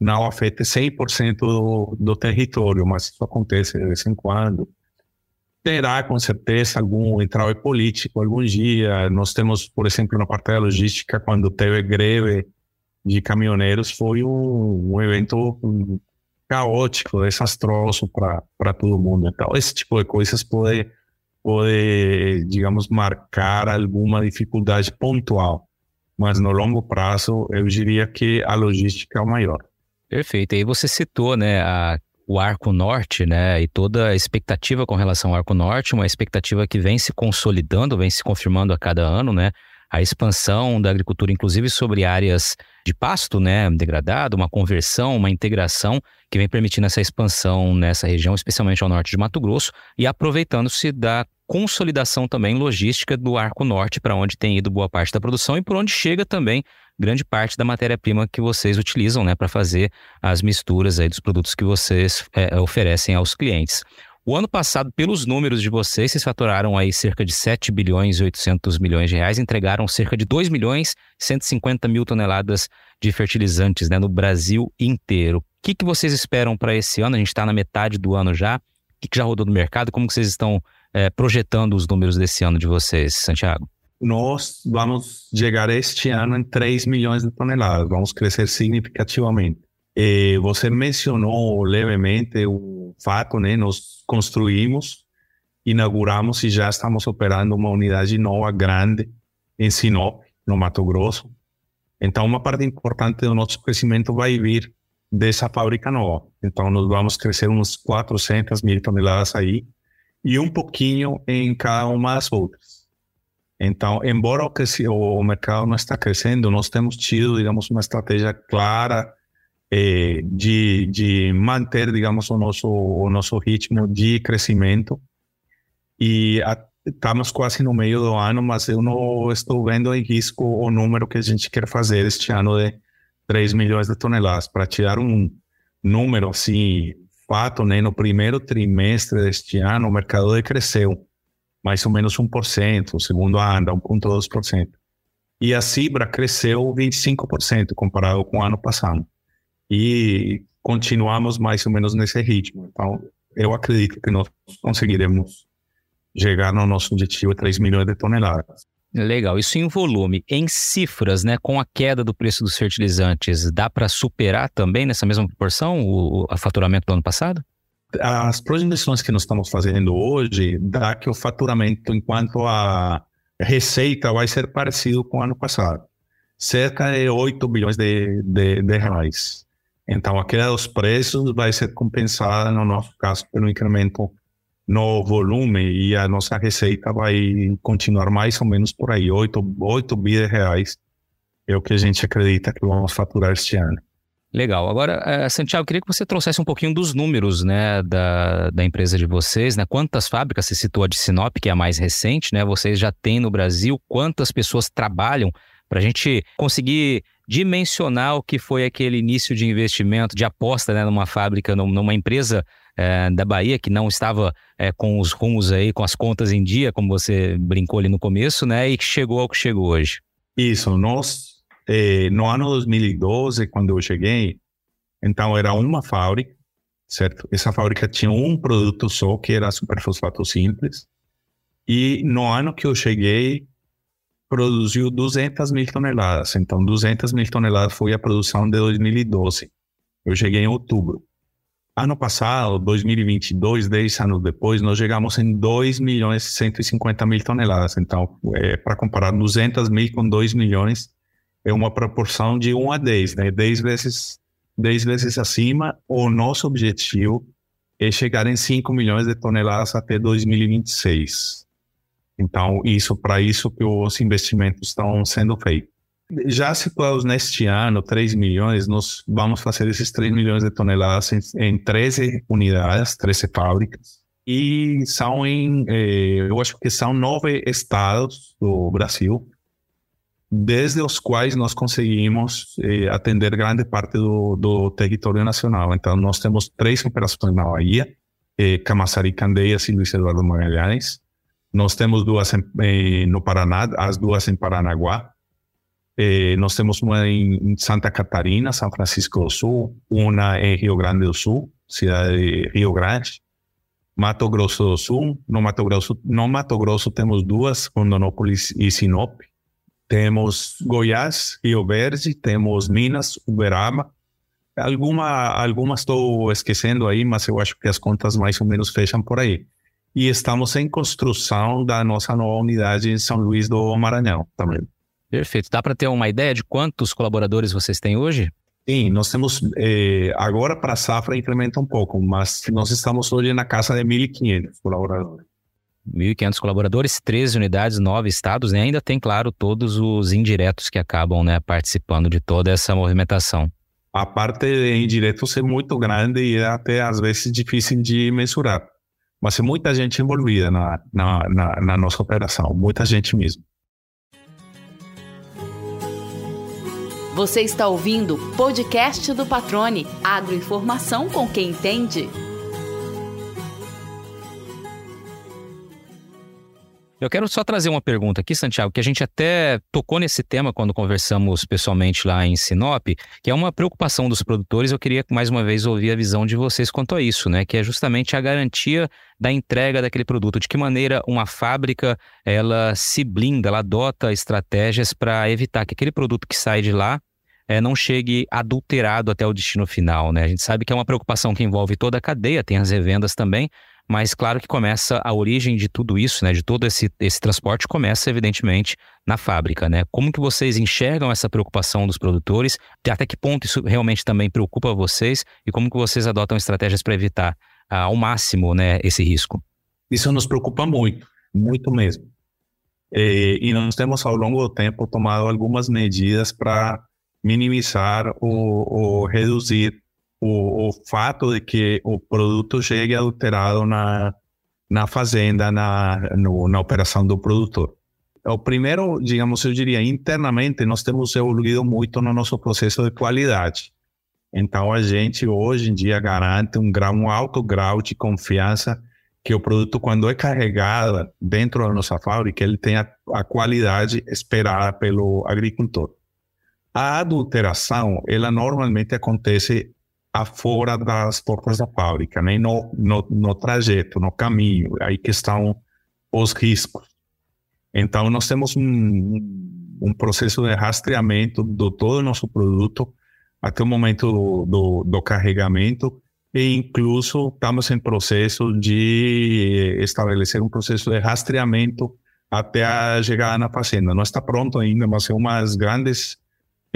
não afete 100% do, do território, mas isso acontece de vez em quando. Terá, com certeza, algum entrave político algum dia. Nós temos, por exemplo, na parte da logística, quando teve greve de caminhoneiros, foi um, um evento caótico, desastroso para todo mundo. Então, esse tipo de coisas pode, pode, digamos, marcar alguma dificuldade pontual, mas no longo prazo eu diria que a logística é o maior. Perfeito. E você citou, né, a, o Arco Norte, né, e toda a expectativa com relação ao Arco Norte, uma expectativa que vem se consolidando, vem se confirmando a cada ano, né, a expansão da agricultura, inclusive sobre áreas de pasto, né, degradado, uma conversão, uma integração que vem permitindo essa expansão nessa região, especialmente ao norte de Mato Grosso, e aproveitando-se da consolidação também logística do Arco Norte, para onde tem ido boa parte da produção e por onde chega também grande parte da matéria-prima que vocês utilizam né, para fazer as misturas aí dos produtos que vocês é, oferecem aos clientes. O ano passado, pelos números de vocês, vocês faturaram aí cerca de 7 bilhões e 800 milhões de reais, entregaram cerca de 2 milhões e 150 mil toneladas de fertilizantes né, no Brasil inteiro. O que, que vocês esperam para esse ano? A gente está na metade do ano já. Que, que já rodou no mercado? Como que vocês estão é, projetando os números desse ano de vocês, Santiago? Nós vamos chegar este ano em 3 milhões de toneladas, vamos crescer significativamente. E você mencionou levemente o fato, né? Nós construímos, inauguramos e já estamos operando uma unidade nova grande em Sinop, no Mato Grosso. Então, uma parte importante do nosso crescimento vai vir dessa fábrica nova. Então, nós vamos crescer uns 400 mil toneladas aí e um pouquinho em cada uma das outras. Então, embora o, o mercado não está crescendo, nós temos tido, digamos, uma estratégia clara eh, de, de manter, digamos, o nosso, o nosso ritmo de crescimento. E a, estamos quase no meio do ano, mas eu não estou vendo em risco o número que a gente quer fazer este ano de 3 milhões de toneladas. Para tirar um número assim, fato, né, no primeiro trimestre deste ano, o mercado cresceu mais ou menos 1%, o segundo anda 1,2%. E a Cibra cresceu 25% comparado com o ano passado. E continuamos mais ou menos nesse ritmo. Então, eu acredito que nós conseguiremos chegar no nosso objetivo de 3 milhões de toneladas. Legal, isso em volume. Em cifras, né, com a queda do preço dos fertilizantes, dá para superar também nessa mesma proporção o, o faturamento do ano passado? As projeções que nós estamos fazendo hoje dá que o faturamento enquanto a receita vai ser parecido com o ano passado. Cerca de 8 bilhões de, de, de reais. Então, a queda dos preços vai ser compensada, no nosso caso, pelo incremento no volume e a nossa receita vai continuar mais ou menos por aí, 8, 8 bilhões reais é o que a gente acredita que vamos faturar este ano. Legal. Agora, uh, Santiago, queria que você trouxesse um pouquinho dos números né, da, da empresa de vocês, né? Quantas fábricas, você citou a de Sinop, que é a mais recente, né? Vocês já têm no Brasil, quantas pessoas trabalham para a gente conseguir dimensionar o que foi aquele início de investimento, de aposta né, numa fábrica, numa empresa é, da Bahia que não estava é, com os rumos aí, com as contas em dia, como você brincou ali no começo, né? E que chegou ao que chegou hoje. Isso, nós eh, no ano 2012, quando eu cheguei, então era uma fábrica, certo? Essa fábrica tinha um produto só, que era superfosfato simples. E no ano que eu cheguei, produziu 200 mil toneladas. Então, 200 mil toneladas foi a produção de 2012. Eu cheguei em outubro. Ano passado, 2022, 10 anos depois, nós chegamos em 2 milhões e 150 mil toneladas. Então, é, para comparar 200 mil com 2 milhões, é uma proporção de 1 a 10, né? 10 vezes, 10 vezes acima. O nosso objetivo é chegar em 5 milhões de toneladas até 2026. Então, isso para isso que os investimentos estão sendo feitos. Já situados neste ano, 3 milhões, nós vamos fazer esses 3 milhões de toneladas em, em 13 unidades, 13 fábricas. E são em, eh, eu acho que são nove estados do Brasil desde os quais nós conseguimos eh, atender grande parte do, do, território nacional. Então, nós temos três operações na Bahia, eh, Camaçari, Candeias e Luiz Eduardo Magalhães. Nós temos duas em, eh, no Paraná, as duas em Paranaguá. Eh, nós temos uma em Santa Catarina, São Francisco do Sul, uma em Rio Grande do Sul, cidade de Rio Grande. Mato Grosso do Sul, no Mato Grosso, no Mato Grosso temos duas, Rondonópolis e Sinop temos Goiás, Rio Verde, temos Minas, Uberaba. Alguma, algumas estou esquecendo aí, mas eu acho que as contas mais ou menos fecham por aí. E estamos em construção da nossa nova unidade em São Luís do Maranhão também. Perfeito. Dá para ter uma ideia de quantos colaboradores vocês têm hoje? Sim, nós temos, eh, agora para a safra incrementa um pouco, mas nós estamos hoje na casa de 1.500 colaboradores. 1.500 colaboradores, 13 unidades, 9 estados, né? Ainda tem, claro, todos os indiretos que acabam né, participando de toda essa movimentação. A parte de indiretos é muito grande e é até às vezes difícil de mensurar mas muita gente envolvida na, na, na, na nossa operação, muita gente mesmo. Você está ouvindo o podcast do Patrone, agroinformação com quem entende. Eu quero só trazer uma pergunta aqui, Santiago, que a gente até tocou nesse tema quando conversamos pessoalmente lá em Sinop, que é uma preocupação dos produtores. Eu queria mais uma vez ouvir a visão de vocês quanto a isso, né? Que é justamente a garantia da entrega daquele produto. De que maneira uma fábrica ela se blinda, ela adota estratégias para evitar que aquele produto que sai de lá é, não chegue adulterado até o destino final, né? A gente sabe que é uma preocupação que envolve toda a cadeia, tem as revendas também, mas claro que começa a origem de tudo isso, né? De todo esse, esse transporte começa evidentemente na fábrica, né? Como que vocês enxergam essa preocupação dos produtores? Até que ponto isso realmente também preocupa vocês e como que vocês adotam estratégias para evitar ah, ao máximo, né, esse risco? Isso nos preocupa muito, muito mesmo. E, e nós temos ao longo do tempo tomado algumas medidas para minimizar ou, ou reduzir o, o fato de que o produto chegue adulterado na, na fazenda, na, no, na operação do produtor. O primeiro, digamos, eu diria, internamente, nós temos evoluído muito no nosso processo de qualidade. Então, a gente hoje em dia garante um, grau, um alto grau de confiança que o produto, quando é carregado dentro da nossa fábrica, ele tenha a qualidade esperada pelo agricultor. A adulteração, ela normalmente acontece afora das portas da fábrica, né? no, no, no trajeto, no caminho, aí que estão os riscos. Então, nós temos um, um processo de rastreamento do todo o nosso produto até o momento do, do, do carregamento e incluso estamos em processo de estabelecer um processo de rastreamento até a chegada na fazenda. Não está pronto ainda, mas é uma grandes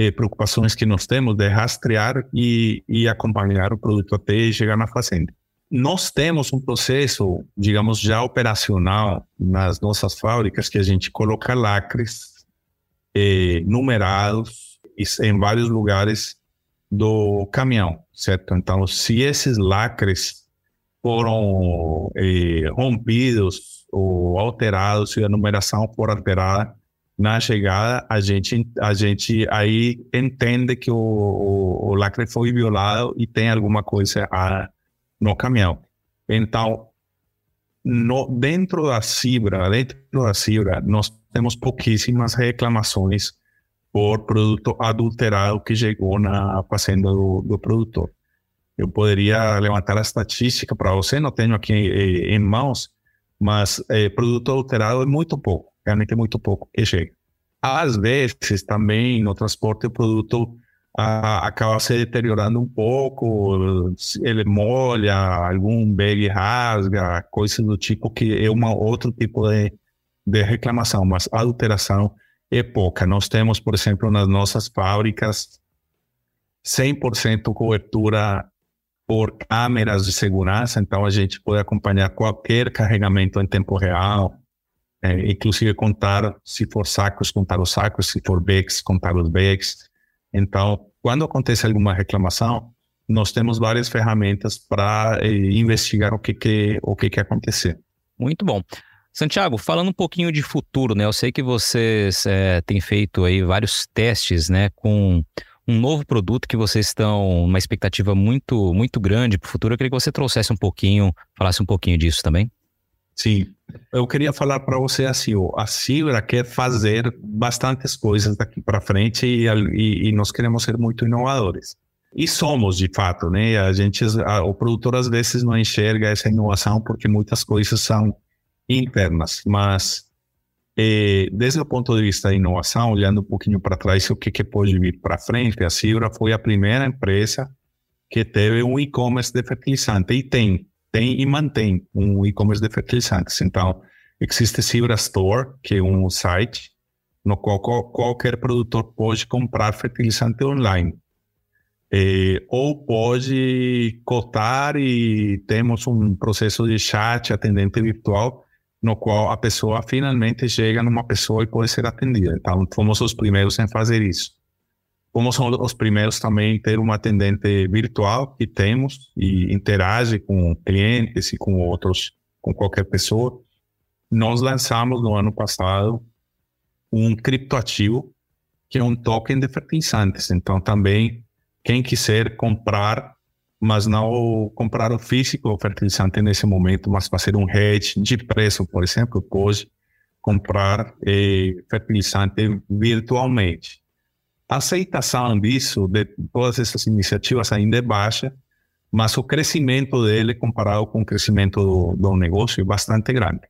eh, preocupações que nós temos de rastrear e, e acompanhar o produto até chegar na fazenda. Nós temos um processo, digamos, já operacional nas nossas fábricas que a gente coloca lacres eh, numerados em vários lugares do caminhão, certo? Então, se esses lacres foram eh, rompidos ou alterados, se a numeração for alterada, na chegada, a gente, a gente aí entende que o, o, o lacre foi violado e tem alguma coisa errada no caminhão. Então, no, dentro da Cibra, dentro da Cibra, nós temos pouquíssimas reclamações por produto adulterado que chegou na fazenda do, do produtor. Eu poderia levantar a estatística para você, não tenho aqui eh, em mãos, mas eh, produto adulterado é muito pouco realmente é muito pouco que chega. Às vezes, também, no transporte, o produto ah, acaba se deteriorando um pouco, ele molha, algum bag rasga, coisas do tipo, que é um outro tipo de, de reclamação, mas a adulteração é pouca. Nós temos, por exemplo, nas nossas fábricas, 100% cobertura por câmeras de segurança, então a gente pode acompanhar qualquer carregamento em tempo real, é, inclusive contar, se for sacos, contar os sacos, se for bags, contar os bags. Então, quando acontece alguma reclamação, nós temos várias ferramentas para eh, investigar o que que o que que aconteceu. Muito bom. Santiago, falando um pouquinho de futuro, né? Eu sei que vocês é, têm feito aí vários testes, né, com um novo produto que vocês estão uma expectativa muito muito grande para o futuro. Eu queria que você trouxesse um pouquinho, falasse um pouquinho disso também. Sim, eu queria falar para você assim, a Silva quer fazer bastantes coisas daqui para frente e, e, e, nós queremos ser muito inovadores. E somos, de fato, né? A gente, a, o produtor às vezes não enxerga essa inovação porque muitas coisas são internas, mas eh, desde o ponto de vista da inovação, olhando um pouquinho para trás, o que, que pode vir para frente, a Silva foi a primeira empresa que teve um e-commerce de fertilizante e tem tem e mantém um e-commerce de fertilizantes. Então, existe Cibra Store, que é um site no qual qualquer produtor pode comprar fertilizante online. É, ou pode cotar e temos um processo de chat atendente virtual no qual a pessoa finalmente chega numa pessoa e pode ser atendida. Então, fomos os primeiros em fazer isso. Fomos os primeiros também ter um atendente virtual que temos e interage com clientes e com outros, com qualquer pessoa. Nós lançamos no ano passado um criptoativo que é um token de fertilizantes. Então, também quem quiser comprar, mas não comprar o físico o fertilizante nesse momento, mas fazer um hedge de preço, por exemplo, pode comprar eh, fertilizante virtualmente. A aceitação disso, de todas essas iniciativas ainda é baixa, mas o crescimento dele comparado com o crescimento do, do negócio é bastante grande.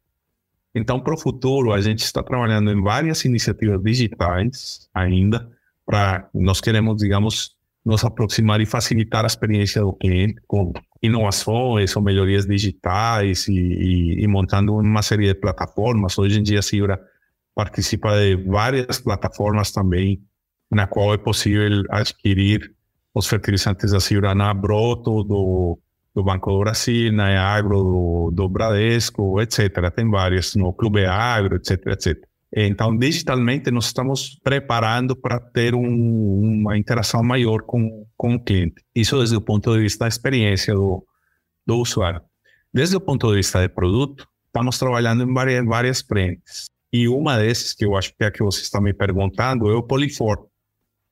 Então, para o futuro, a gente está trabalhando em várias iniciativas digitais ainda, para nós queremos, digamos, nos aproximar e facilitar a experiência do cliente com inovações ou melhorias digitais e, e, e montando uma série de plataformas. Hoje em dia, a Cibra participa de várias plataformas também, na qual é possível adquirir os fertilizantes da Cibra na Broto, do, do Banco do Brasil, na Agro, do, do Bradesco, etc. Tem várias, no Clube Agro, etc, etc. Então, digitalmente, nós estamos preparando para ter um, uma interação maior com, com o cliente. Isso desde o ponto de vista da experiência do, do usuário. Desde o ponto de vista do produto, estamos trabalhando em várias, várias frentes. E uma dessas, que eu acho que é a que você está me perguntando, é o Polifor.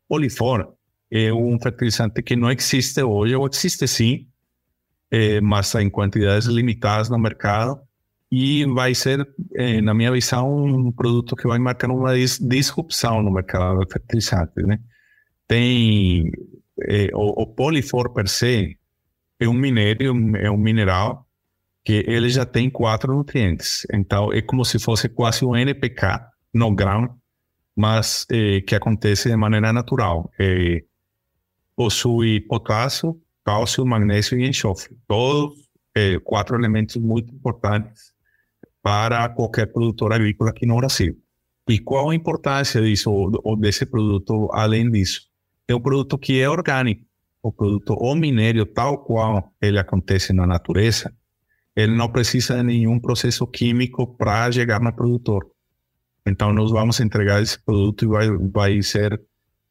Polifor é um fertilizante que não existe hoje, ou existe sim, é, mas em quantidades limitadas no mercado e vai ser, eh, na minha visão, um produto que vai marcar uma dis disrupção no mercado de fertilizantes. Né? Tem eh, o, o polifor per se é um minério, é um mineral que ele já tem quatro nutrientes. Então é como se fosse quase um NPK no grão, mas eh, que acontece de maneira natural. Eh, possui potássio, cálcio, magnésio e enxofre. Todos eh, quatro elementos muito importantes para qualquer produtor agrícola aqui no Brasil. E qual a importância disso, ou desse produto além disso? É um produto que é orgânico. O produto, o minério, tal qual ele acontece na natureza, ele não precisa de nenhum processo químico para chegar no produtor. Então, nós vamos entregar esse produto e vai, vai ser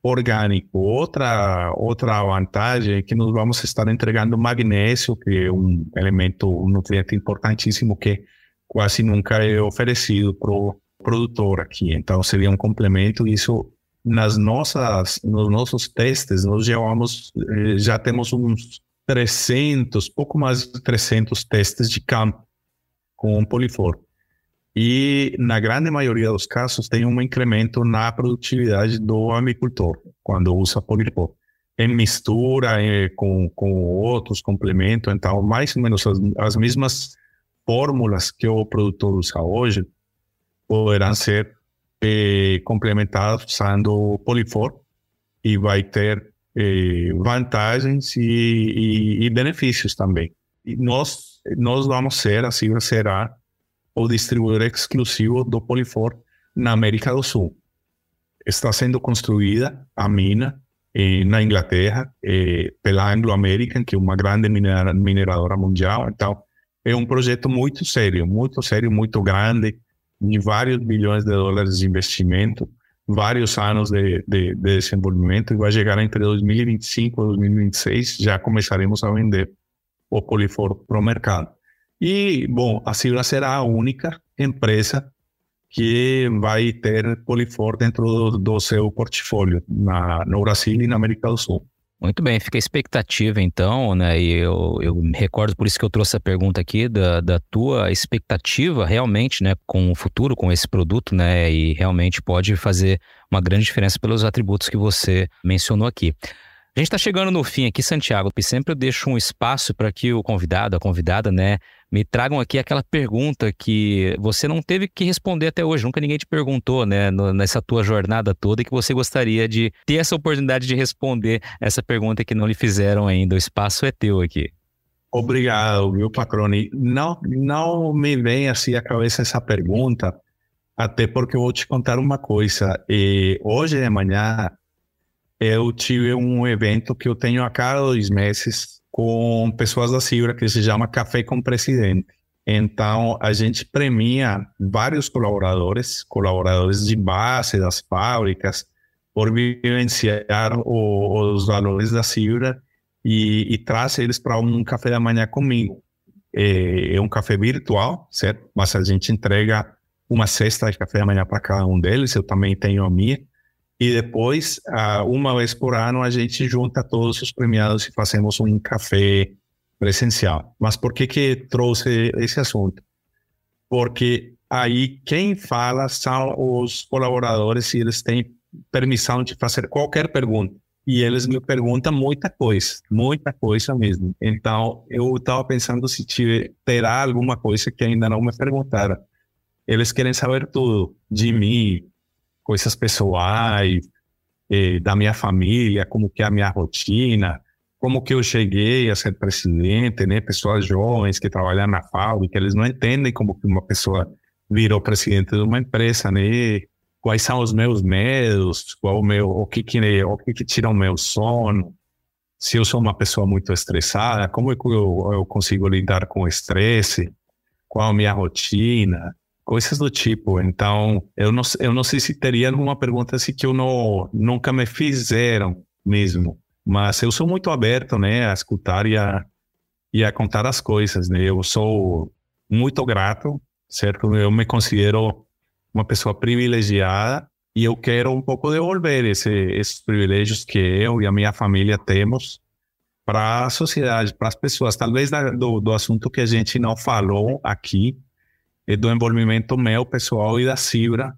orgânico. Outra, outra vantagem é que nós vamos estar entregando magnésio, que é um elemento, um nutriente importantíssimo que quase nunca é oferecido para o produtor aqui. Então, seria um complemento. Isso, nas nossas, nos nossos testes, nós já, eh, já temos uns 300, pouco mais de 300 testes de campo com polifor. E, na grande maioria dos casos, tem um incremento na produtividade do agricultor quando usa polifor. Em mistura eh, com, com outros complementos, então, mais ou menos as, as mesmas fórmulas que o produtor usa hoje poderão ser eh, complementadas usando Polifor e vai ter eh, vantagens e, e, e, benefícios também. E nós, nós vamos ser, a Cibra será o distribuidor exclusivo do Polifor na América do Sul. Está sendo construída a mina eh, na Inglaterra eh, pela Anglo American, que é uma grande mineradora mundial. Então, é um projeto muito sério, muito sério, muito grande, de vários bilhões de dólares de investimento, vários anos de, de, de desenvolvimento, e vai chegar entre 2025 e 2026, já começaremos a vender o Polifor para o mercado. E, bom, a Cibra será a única empresa que vai ter Polifor dentro do, do seu portfólio na, no Brasil e na América do Sul. Muito bem, fica a expectativa então, né? E eu, eu me recordo, por isso que eu trouxe a pergunta aqui, da, da tua expectativa realmente, né, com o futuro, com esse produto, né? E realmente pode fazer uma grande diferença pelos atributos que você mencionou aqui. A gente está chegando no fim aqui, Santiago, e sempre eu deixo um espaço para que o convidado, a convidada, né, me tragam aqui aquela pergunta que você não teve que responder até hoje, nunca ninguém te perguntou, né, nessa tua jornada toda, e que você gostaria de ter essa oportunidade de responder essa pergunta que não lhe fizeram ainda. O espaço é teu aqui. Obrigado, viu, Patrone? Não, não me vem assim à cabeça essa pergunta, até porque eu vou te contar uma coisa. E hoje de manhã eu tive um evento que eu tenho a cada dois meses com pessoas da Cibra que se chama Café com Presidente. Então, a gente premia vários colaboradores, colaboradores de base das fábricas, por vivenciar o, os valores da Cibra e, e traz eles para um café da manhã comigo. É, é, um café virtual, certo? Mas a gente entrega uma cesta de café da manhã para cada um deles, eu também tenho a minha. E depois, uma vez por ano, a gente junta todos os premiados e fazemos um café presencial. Mas por que que trouxe esse assunto? Porque aí quem fala são os colaboradores e eles têm permissão de fazer qualquer pergunta. E eles me perguntam muita coisa, muita coisa mesmo. Então, eu estava pensando se tiver, terá alguma coisa que ainda não me perguntaram. Eles querem saber tudo de mim, coisas pessoais, da minha família, como que é a minha rotina, como que eu cheguei a ser presidente, né? Pessoas jovens que trabalham na fábrica, eles não entendem como que uma pessoa virou presidente de uma empresa, né? Quais são os meus medos, qual o meu, o que que, o que, que tira o meu sono, se eu sou uma pessoa muito estressada, como eu, eu consigo lidar com o estresse, qual a minha rotina, coisas do tipo. Então, eu não, eu não sei se teria alguma pergunta assim que eu não, nunca me fizeram mesmo. Mas eu sou muito aberto, né, a escutar e a, e a contar as coisas, né? Eu sou muito grato, certo? Eu me considero uma pessoa privilegiada e eu quero um pouco devolver esse, esses privilégios que eu e a minha família temos para a sociedade, para as pessoas. Talvez da, do, do assunto que a gente não falou aqui, do envolvimento meu pessoal e da Cibra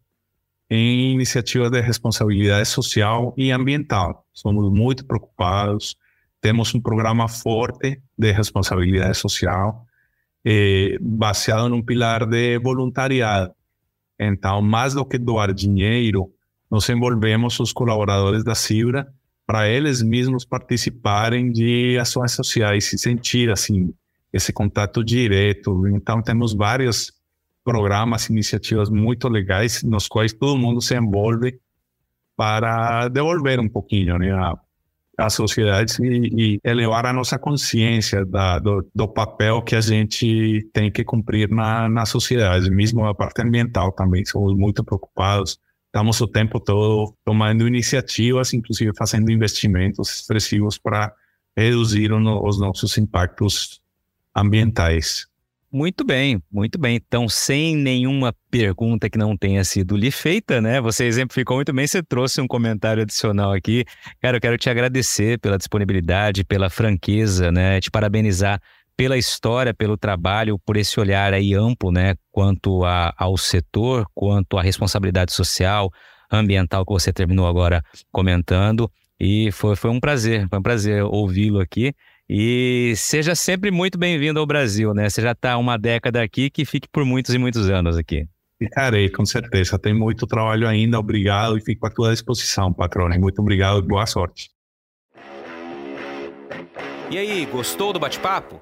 em iniciativas de responsabilidade social e ambiental. Somos muito preocupados, temos um programa forte de responsabilidade social eh, baseado num pilar de voluntariado. Então, mais do que doar dinheiro, nós envolvemos os colaboradores da Cibra para eles mesmos participarem de ações sociais e sentir assim esse contato direto. Então, temos várias programas, iniciativas muito legais, nos quais todo mundo se envolve para devolver um pouquinho né, a, a sociedade e, e, elevar a nossa consciência da, do, do, papel que a gente tem que cumprir na, na sociedade, mesmo a parte ambiental também, somos muito preocupados. Estamos o tempo todo tomando iniciativas, inclusive fazendo investimentos expressivos para reduzir os nossos impactos ambientais. Muito bem, muito bem. Então, sem nenhuma pergunta que não tenha sido lhe feita, né? Você exemplificou muito bem, você trouxe um comentário adicional aqui. Cara, eu quero te agradecer pela disponibilidade, pela franqueza, né? Te parabenizar pela história, pelo trabalho, por esse olhar aí amplo, né? Quanto a, ao setor, quanto à responsabilidade social, ambiental que você terminou agora comentando. E foi, foi um prazer, foi um prazer ouvi-lo aqui. E seja sempre muito bem-vindo ao Brasil, né? Você já está uma década aqui, que fique por muitos e muitos anos aqui. Ficarei, com certeza. Tem muito trabalho ainda. Obrigado e fico à tua disposição, patrão. Muito obrigado e boa sorte. E aí, gostou do bate-papo?